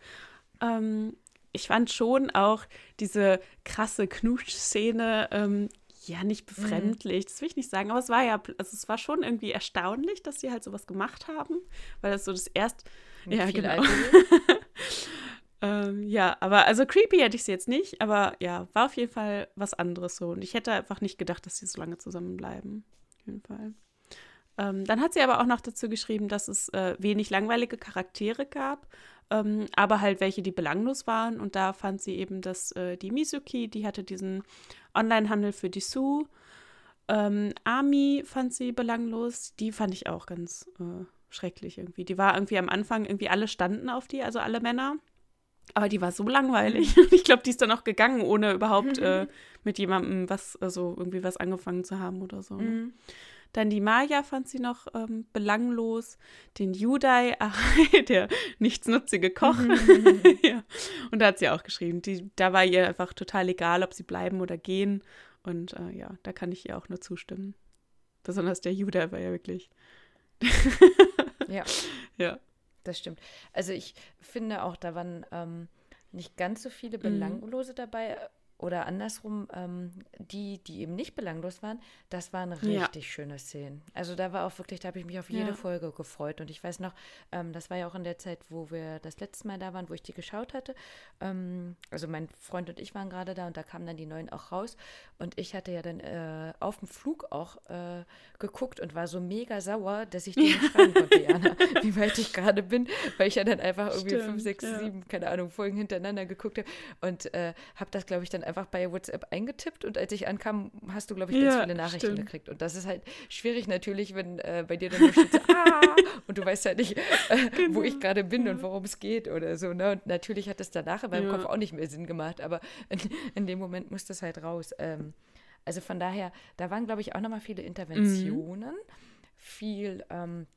Ähm, ich fand schon auch diese krasse Knusch-Szene, ähm, ja, nicht mhm. befremdlich, das will ich nicht sagen, aber es war ja, also es war schon irgendwie erstaunlich, dass sie halt sowas gemacht haben, weil das so das erste, ja, genau. ähm, ja, aber also creepy hätte ich sie jetzt nicht, aber ja, war auf jeden Fall was anderes so und ich hätte einfach nicht gedacht, dass sie so lange zusammenbleiben. Auf jeden Fall. Ähm, dann hat sie aber auch noch dazu geschrieben, dass es äh, wenig langweilige Charaktere gab, ähm, aber halt welche, die belanglos waren. Und da fand sie eben, dass äh, die Mizuki, die hatte diesen Online-Handel für die Su. Ähm, Ami fand sie belanglos. Die fand ich auch ganz äh, schrecklich irgendwie. Die war irgendwie am Anfang, irgendwie alle standen auf die, also alle Männer. Aber die war so langweilig. Mhm. ich glaube, die ist dann auch gegangen, ohne überhaupt äh, mit jemandem was, also irgendwie was angefangen zu haben oder so. Ne? Mhm. Dann die Maya fand sie noch ähm, belanglos. Den Judai, der nichtsnutzige Koch. ja. Und da hat sie auch geschrieben, die, da war ihr einfach total egal, ob sie bleiben oder gehen. Und äh, ja, da kann ich ihr auch nur zustimmen. Besonders der Judai war ja wirklich. ja. Ja. Das stimmt. Also ich finde auch, da waren ähm, nicht ganz so viele mhm. Belanglose mhm. dabei oder andersrum, ähm, die, die eben nicht belanglos waren, das waren richtig ja. schöne Szenen. Also da war auch wirklich, da habe ich mich auf jede ja. Folge gefreut. Und ich weiß noch, ähm, das war ja auch in der Zeit, wo wir das letzte Mal da waren, wo ich die geschaut hatte. Ähm, also mein Freund und ich waren gerade da und da kamen dann die neuen auch raus. Und ich hatte ja dann äh, auf dem Flug auch äh, geguckt und war so mega sauer, dass ich die nicht schreiben konnte, Jana, wie weit ich gerade bin, weil ich ja dann einfach irgendwie Stimmt, fünf, sechs, ja. sieben, keine Ahnung, Folgen hintereinander geguckt habe und äh, habe das, glaube ich, dann einfach bei WhatsApp eingetippt und als ich ankam, hast du, glaube ich, ganz ja, viele Nachrichten stimmt. gekriegt. Und das ist halt schwierig natürlich, wenn äh, bei dir dann nur steht, so, ah, und du weißt halt nicht, äh, genau. wo ich genau. gerade bin und worum es geht oder so. Ne? Und natürlich hat es danach in meinem ja. Kopf auch nicht mehr Sinn gemacht, aber in, in dem Moment muss das halt raus. Ähm, also von daher, da waren, glaube ich, auch nochmal viele Interventionen, mhm. viel ähm,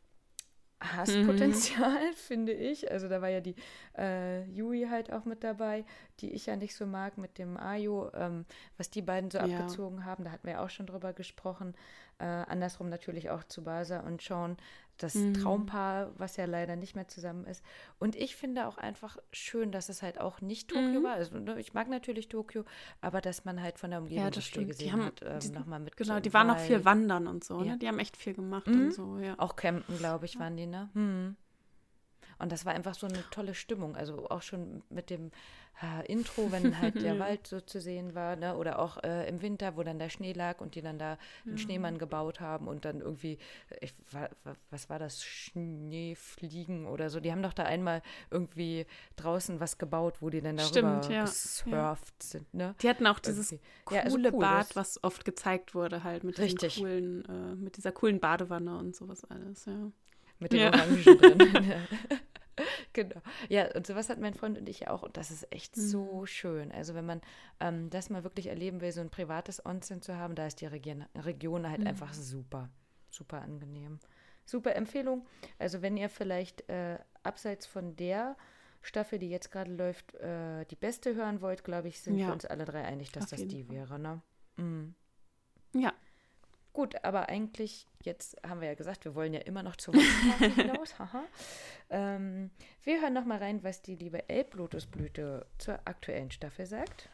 Hasspotenzial, mhm. finde ich. Also da war ja die äh, Yui halt auch mit dabei, die ich ja nicht so mag, mit dem Ayo, ähm, was die beiden so ja. abgezogen haben. Da hatten wir ja auch schon drüber gesprochen. Äh, andersrum natürlich auch zu Basa und Sean, das mhm. Traumpaar, was ja leider nicht mehr zusammen ist. Und ich finde auch einfach schön, dass es halt auch nicht Tokio mhm. war. Also, ne, ich mag natürlich Tokio, aber dass man halt von der Umgebung ja, das viel gesehen die haben, hat, ähm, nochmal mit. Genau, die waren auch viel wandern und so, ne? ja. ne? Die haben echt viel gemacht mhm. und so, ja. Auch campen, glaube ich, waren die, ne? Mhm. Und das war einfach so eine tolle Stimmung. Also auch schon mit dem äh, Intro, wenn halt der Wald so zu sehen war, ne? oder auch äh, im Winter, wo dann der Schnee lag und die dann da einen Schneemann gebaut haben und dann irgendwie, ich, was war das, Schneefliegen oder so. Die haben doch da einmal irgendwie draußen was gebaut, wo die dann darüber Stimmt, ja. gesurft ja. sind. Ne? Die hatten auch dieses coole ja, also cool, Bad, was oft gezeigt wurde, halt mit, coolen, äh, mit dieser coolen Badewanne und sowas alles, ja. Mit den Orangen drin. genau. Ja, und sowas hat mein Freund und ich ja auch. Und das ist echt mhm. so schön. Also wenn man ähm, das mal wirklich erleben will, so ein privates Onsen zu haben, da ist die Region, Region halt mhm. einfach super. Super angenehm. Super Empfehlung. Also wenn ihr vielleicht äh, abseits von der Staffel, die jetzt gerade läuft, äh, die beste hören wollt, glaube ich, sind ja. wir uns alle drei einig, dass Auf das die Fall. wäre. Ne? Mhm. Ja. Gut, aber eigentlich, jetzt haben wir ja gesagt, wir wollen ja immer noch zur Wasserparty hinaus. Haha. Ähm, wir hören noch mal rein, was die liebe Elblotusblüte zur aktuellen Staffel sagt.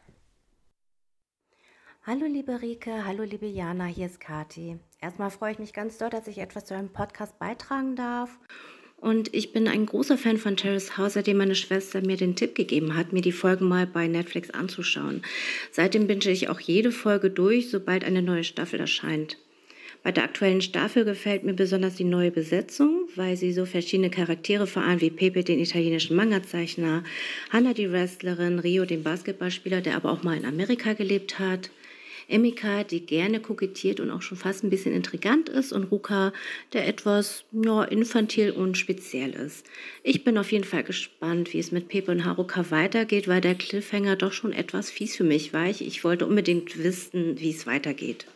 Hallo liebe Rike, hallo liebe Jana, hier ist Kati. Erstmal freue ich mich ganz doll, dass ich etwas zu einem Podcast beitragen darf. Und ich bin ein großer Fan von Terrace House, seitdem meine Schwester mir den Tipp gegeben hat, mir die Folgen mal bei Netflix anzuschauen. Seitdem binge ich auch jede Folge durch, sobald eine neue Staffel erscheint. Bei der aktuellen Staffel gefällt mir besonders die neue Besetzung, weil sie so verschiedene Charaktere vereint, wie Pepe, den italienischen Manga-Zeichner, Hannah, die Wrestlerin, Rio, den Basketballspieler, der aber auch mal in Amerika gelebt hat, Emika, die gerne kokettiert und auch schon fast ein bisschen intrigant ist und Ruka, der etwas ja, infantil und speziell ist. Ich bin auf jeden Fall gespannt, wie es mit Pepe und Haruka weitergeht, weil der Cliffhanger doch schon etwas fies für mich war. Ich wollte unbedingt wissen, wie es weitergeht.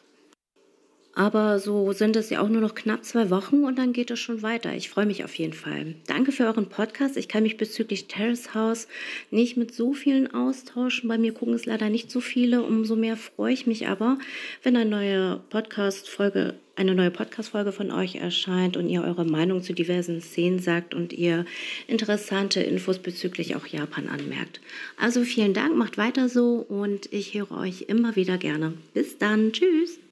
Aber so sind es ja auch nur noch knapp zwei Wochen und dann geht es schon weiter. Ich freue mich auf jeden Fall. Danke für euren Podcast. Ich kann mich bezüglich Terrace House nicht mit so vielen austauschen. Bei mir gucken es leider nicht so viele. Umso mehr freue ich mich aber, wenn eine neue Podcast-Folge eine neue Podcast-Folge von euch erscheint und ihr eure Meinung zu diversen Szenen sagt und ihr interessante Infos bezüglich auch Japan anmerkt. Also vielen Dank, macht weiter so und ich höre euch immer wieder gerne. Bis dann, tschüss.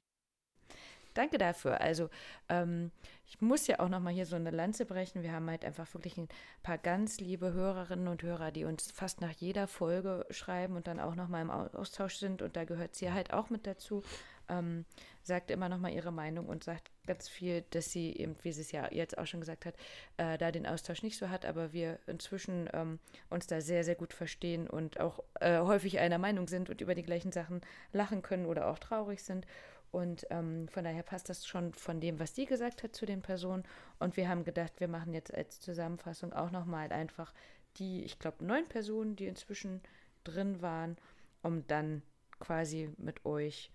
Danke dafür. Also, ähm, ich muss ja auch nochmal hier so eine Lanze brechen. Wir haben halt einfach wirklich ein paar ganz liebe Hörerinnen und Hörer, die uns fast nach jeder Folge schreiben und dann auch nochmal im Austausch sind. Und da gehört sie halt auch mit dazu. Ähm, sagt immer nochmal ihre Meinung und sagt ganz viel, dass sie eben, wie sie es ja jetzt auch schon gesagt hat, äh, da den Austausch nicht so hat, aber wir inzwischen ähm, uns da sehr, sehr gut verstehen und auch äh, häufig einer Meinung sind und über die gleichen Sachen lachen können oder auch traurig sind. Und ähm, von daher passt das schon von dem, was die gesagt hat zu den Personen. Und wir haben gedacht, wir machen jetzt als Zusammenfassung auch nochmal einfach die, ich glaube, neun Personen, die inzwischen drin waren, um dann quasi mit euch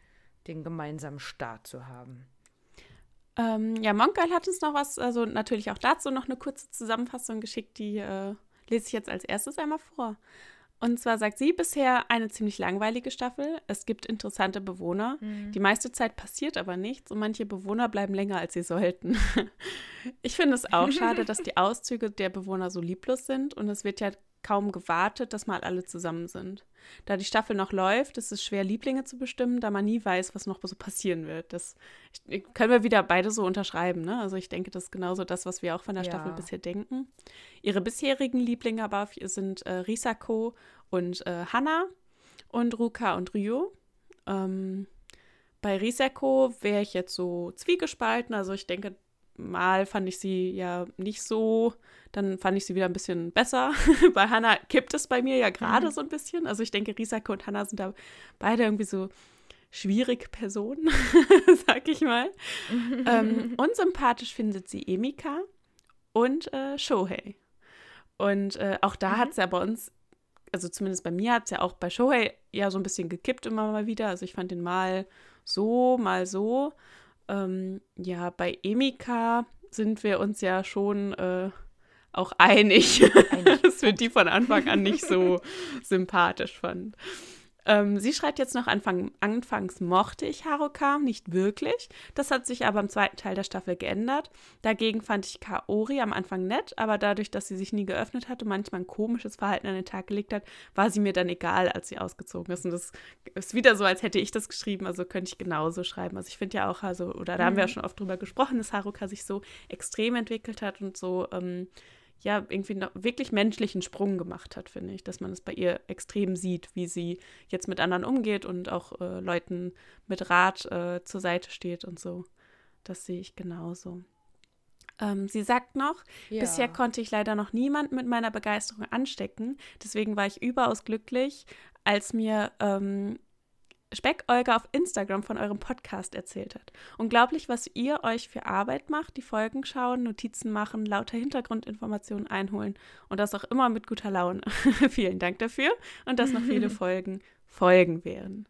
den gemeinsamen Start zu haben. Ähm, ja, Monkeil hat uns noch was, also natürlich auch dazu noch eine kurze Zusammenfassung geschickt, die äh, lese ich jetzt als erstes einmal vor. Und zwar sagt sie bisher eine ziemlich langweilige Staffel. Es gibt interessante Bewohner. Mhm. Die meiste Zeit passiert aber nichts und manche Bewohner bleiben länger, als sie sollten. ich finde es auch schade, dass die Auszüge der Bewohner so lieblos sind und es wird ja kaum gewartet, dass mal alle zusammen sind. Da die Staffel noch läuft, ist es schwer, Lieblinge zu bestimmen, da man nie weiß, was noch so passieren wird. Das ich, können wir wieder beide so unterschreiben. Ne? Also ich denke, das ist genauso das, was wir auch von der ja. Staffel bisher denken. Ihre bisherigen Lieblinge aber sind äh, Risako und äh, Hana und Ruka und Ryo. Ähm, bei Risako wäre ich jetzt so zwiegespalten. Also ich denke, mal fand ich sie ja nicht so, dann fand ich sie wieder ein bisschen besser. bei Hannah kippt es bei mir ja gerade mhm. so ein bisschen. Also ich denke, Risako und Hannah sind da beide irgendwie so schwierige Personen, sag ich mal. ähm, unsympathisch findet sie Emika und äh, Shohei. Und äh, auch da mhm. hat es ja bei uns, also zumindest bei mir hat es ja auch bei Shohei ja so ein bisschen gekippt immer mal wieder. Also ich fand den mal so, mal so. Ähm, ja, bei Emika sind wir uns ja schon äh, auch einig, einig. dass wir die von Anfang an nicht so sympathisch fanden. Ähm, sie schreibt jetzt noch, Anfang, anfangs mochte ich Haruka nicht wirklich. Das hat sich aber im zweiten Teil der Staffel geändert. Dagegen fand ich Kaori am Anfang nett, aber dadurch, dass sie sich nie geöffnet hatte, manchmal ein komisches Verhalten an den Tag gelegt hat, war sie mir dann egal, als sie ausgezogen ist. Und das ist wieder so, als hätte ich das geschrieben, also könnte ich genauso schreiben. Also ich finde ja auch, also, oder da mhm. haben wir ja mhm. schon oft drüber gesprochen, dass Haruka sich so extrem entwickelt hat und so ähm, ja, irgendwie einen wirklich menschlichen Sprung gemacht hat, finde ich, dass man es bei ihr extrem sieht, wie sie jetzt mit anderen umgeht und auch äh, Leuten mit Rat äh, zur Seite steht und so. Das sehe ich genauso. Ähm, sie sagt noch, ja. bisher konnte ich leider noch niemand mit meiner Begeisterung anstecken. Deswegen war ich überaus glücklich, als mir ähm, Speck Olga auf Instagram von eurem Podcast erzählt hat. Unglaublich, was ihr euch für Arbeit macht, die Folgen schauen, Notizen machen, lauter Hintergrundinformationen einholen und das auch immer mit guter Laune. Vielen Dank dafür und dass noch viele Folgen folgen werden.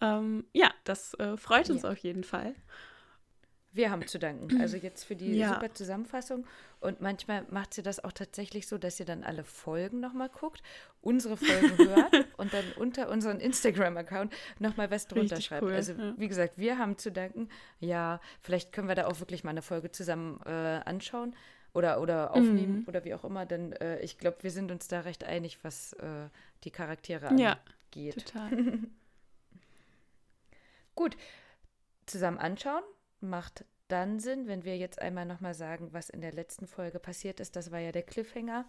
Ähm, ja, das äh, freut uns ja. auf jeden Fall. Wir haben zu danken. Also jetzt für die ja. super Zusammenfassung. Und manchmal macht sie das auch tatsächlich so, dass sie dann alle Folgen nochmal guckt, unsere Folgen hört und dann unter unseren Instagram-Account nochmal was drunter Richtig schreibt. Cool, also ja. wie gesagt, wir haben zu danken. Ja, vielleicht können wir da auch wirklich mal eine Folge zusammen äh, anschauen oder, oder aufnehmen mhm. oder wie auch immer. Denn äh, ich glaube, wir sind uns da recht einig, was äh, die Charaktere angeht. Ja, total. Gut, zusammen anschauen macht dann Sinn, wenn wir jetzt einmal nochmal sagen, was in der letzten Folge passiert ist. Das war ja der Cliffhanger.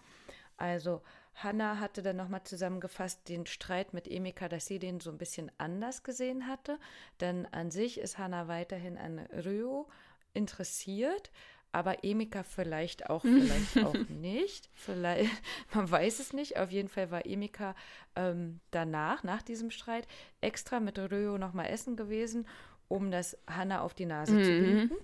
Also Hannah hatte dann nochmal zusammengefasst den Streit mit Emika, dass sie den so ein bisschen anders gesehen hatte. Denn an sich ist Hannah weiterhin an Ryo interessiert, aber Emika vielleicht auch, vielleicht auch nicht. Vielleicht, man weiß es nicht. Auf jeden Fall war Emika ähm, danach, nach diesem Streit, extra mit Ryo nochmal essen gewesen um das Hanna auf die Nase mhm. zu binden.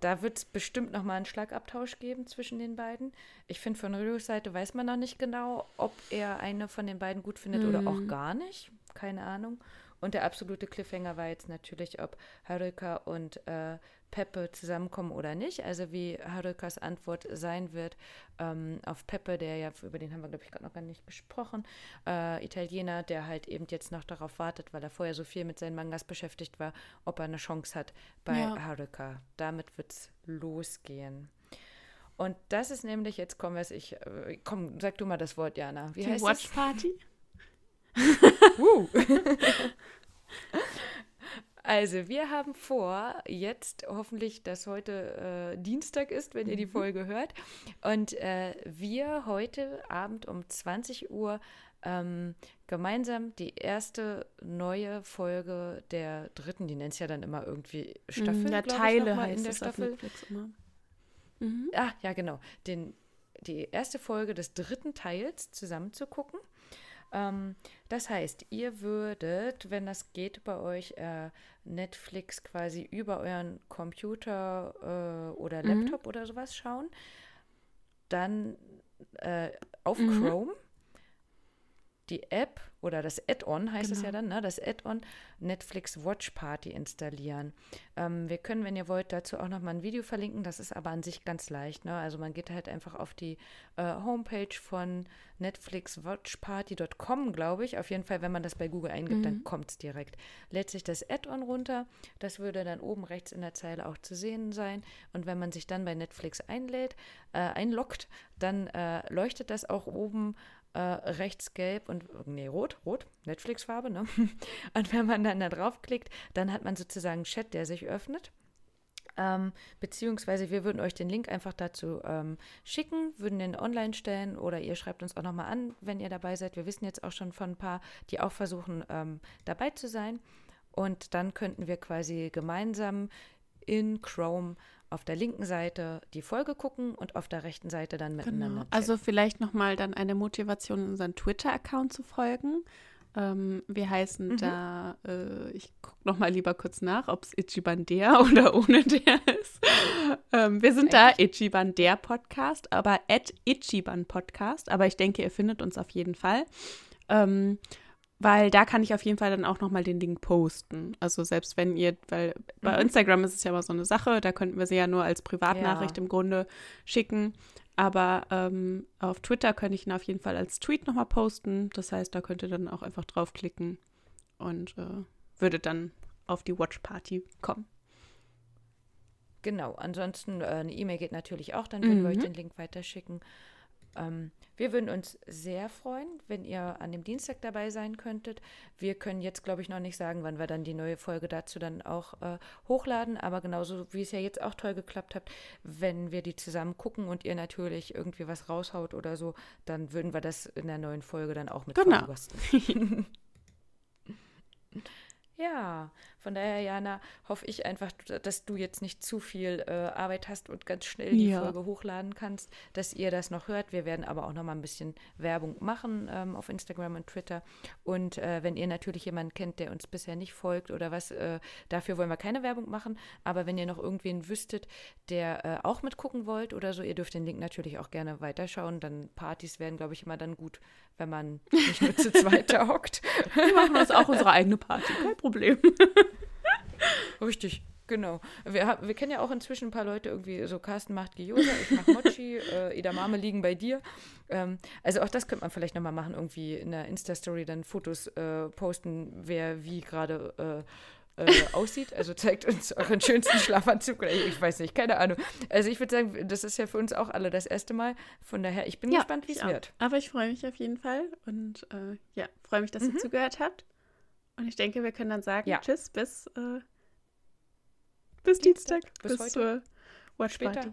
Da wird es bestimmt nochmal einen Schlagabtausch geben zwischen den beiden. Ich finde, von Ryos Seite weiß man noch nicht genau, ob er eine von den beiden gut findet mhm. oder auch mhm. gar nicht. Keine Ahnung. Und der absolute Cliffhanger war jetzt natürlich, ob Haruka und äh, Peppe zusammenkommen oder nicht. Also wie Harukas Antwort sein wird ähm, auf Peppe, der ja, über den haben wir, glaube ich, gerade noch gar nicht gesprochen, äh, Italiener, der halt eben jetzt noch darauf wartet, weil er vorher so viel mit seinen Mangas beschäftigt war, ob er eine Chance hat bei ja. Haruka. Damit wird es losgehen. Und das ist nämlich, jetzt kommen wir es, ich, äh, komm, sag du mal das Wort, Jana. Wie Die heißt Watch? Party? uh. Also, wir haben vor, jetzt hoffentlich, dass heute äh, Dienstag ist, wenn ihr die mhm. Folge hört. Und äh, wir heute Abend um 20 Uhr ähm, gemeinsam die erste neue Folge der dritten, die nennt es ja dann immer irgendwie Staffel. Ja, Teile ich, heißt in der Staffel. immer. Mhm. Ah, ja, genau. Den, die erste Folge des dritten Teils zusammen zu gucken. Ähm, das heißt, ihr würdet, wenn das geht bei euch, äh, Netflix quasi über euren Computer äh, oder mhm. Laptop mhm. oder sowas schauen. Dann äh, auf mhm. Chrome die App oder das Add-on heißt genau. es ja genau. dann, ne? das Add-on Netflix Watch Party installieren. Ähm, wir können, wenn ihr wollt, dazu auch nochmal ein Video verlinken. Das ist aber an sich ganz leicht. Ne? Also man geht halt einfach auf die äh, Homepage von netflixwatchparty.com, glaube ich. Auf jeden Fall, wenn man das bei Google eingibt, mhm. dann kommt es direkt. Lädt sich das Add-on runter. Das würde dann oben rechts in der Zeile auch zu sehen sein. Und wenn man sich dann bei Netflix einlädt, äh, einloggt, dann äh, leuchtet das auch oben äh, rechts gelb und, nee, rot, rot, Netflix-Farbe, ne? Und wenn man dann da draufklickt, dann hat man sozusagen einen Chat, der sich öffnet. Ähm, beziehungsweise wir würden euch den Link einfach dazu ähm, schicken, würden den online stellen oder ihr schreibt uns auch nochmal an, wenn ihr dabei seid. Wir wissen jetzt auch schon von ein paar, die auch versuchen, ähm, dabei zu sein. Und dann könnten wir quasi gemeinsam in Chrome auf der linken Seite die Folge gucken und auf der rechten Seite dann miteinander. Genau. Also vielleicht nochmal dann eine Motivation, unseren Twitter-Account zu folgen. Ähm, wir heißen mhm. da, äh, ich gucke nochmal lieber kurz nach, ob es Ichiban der oder ohne der ist. ähm, wir sind Echt? da Ichiban der Podcast, aber at Ichiban Podcast. Aber ich denke, ihr findet uns auf jeden Fall. Ähm, weil da kann ich auf jeden Fall dann auch nochmal den Link posten. Also selbst wenn ihr, weil bei mhm. Instagram ist es ja immer so eine Sache, da könnten wir sie ja nur als Privatnachricht ja. im Grunde schicken. Aber ähm, auf Twitter könnte ich ihn auf jeden Fall als Tweet nochmal posten. Das heißt, da könnt ihr dann auch einfach draufklicken und äh, würde dann auf die Watch Party kommen. Genau, ansonsten äh, eine E-Mail geht natürlich auch, dann würden mhm. wir euch mhm. den Link weiterschicken. Ähm, wir würden uns sehr freuen, wenn ihr an dem Dienstag dabei sein könntet. Wir können jetzt, glaube ich, noch nicht sagen, wann wir dann die neue Folge dazu dann auch äh, hochladen. Aber genauso wie es ja jetzt auch toll geklappt hat, wenn wir die zusammen gucken und ihr natürlich irgendwie was raushaut oder so, dann würden wir das in der neuen Folge dann auch mit genau. ja, Von daher, Jana, hoffe ich einfach, dass du jetzt nicht zu viel äh, Arbeit hast und ganz schnell die ja. Folge hochladen kannst, dass ihr das noch hört. Wir werden aber auch noch mal ein bisschen Werbung machen ähm, auf Instagram und Twitter. Und äh, wenn ihr natürlich jemanden kennt, der uns bisher nicht folgt oder was, äh, dafür wollen wir keine Werbung machen. Aber wenn ihr noch irgendwen wüsstet, der äh, auch mitgucken wollt oder so, ihr dürft den Link natürlich auch gerne weiterschauen. Dann Partys werden, glaube ich, immer dann gut, wenn man nicht nur zu zweit hockt. Wir machen uns auch unsere eigene Party, kein Problem. Richtig. Genau. Wir, wir kennen ja auch inzwischen ein paar Leute irgendwie, so Carsten macht Gyoza, ich mach Mochi, äh, Edamame liegen bei dir. Ähm, also auch das könnte man vielleicht nochmal machen, irgendwie in der Insta-Story dann Fotos äh, posten, wer wie gerade äh, äh, aussieht. Also zeigt uns euren schönsten Schlafanzug oder ich weiß nicht, keine Ahnung. Also ich würde sagen, das ist ja für uns auch alle das erste Mal. Von daher, ich bin ja, gespannt, wie es wird. Aber ich freue mich auf jeden Fall und äh, ja, freue mich, dass mhm. ihr zugehört habt. Und ich denke, wir können dann sagen, ja. tschüss, bis, äh, bis Dienstag, bis, bis heute. zur Watch Später. Party.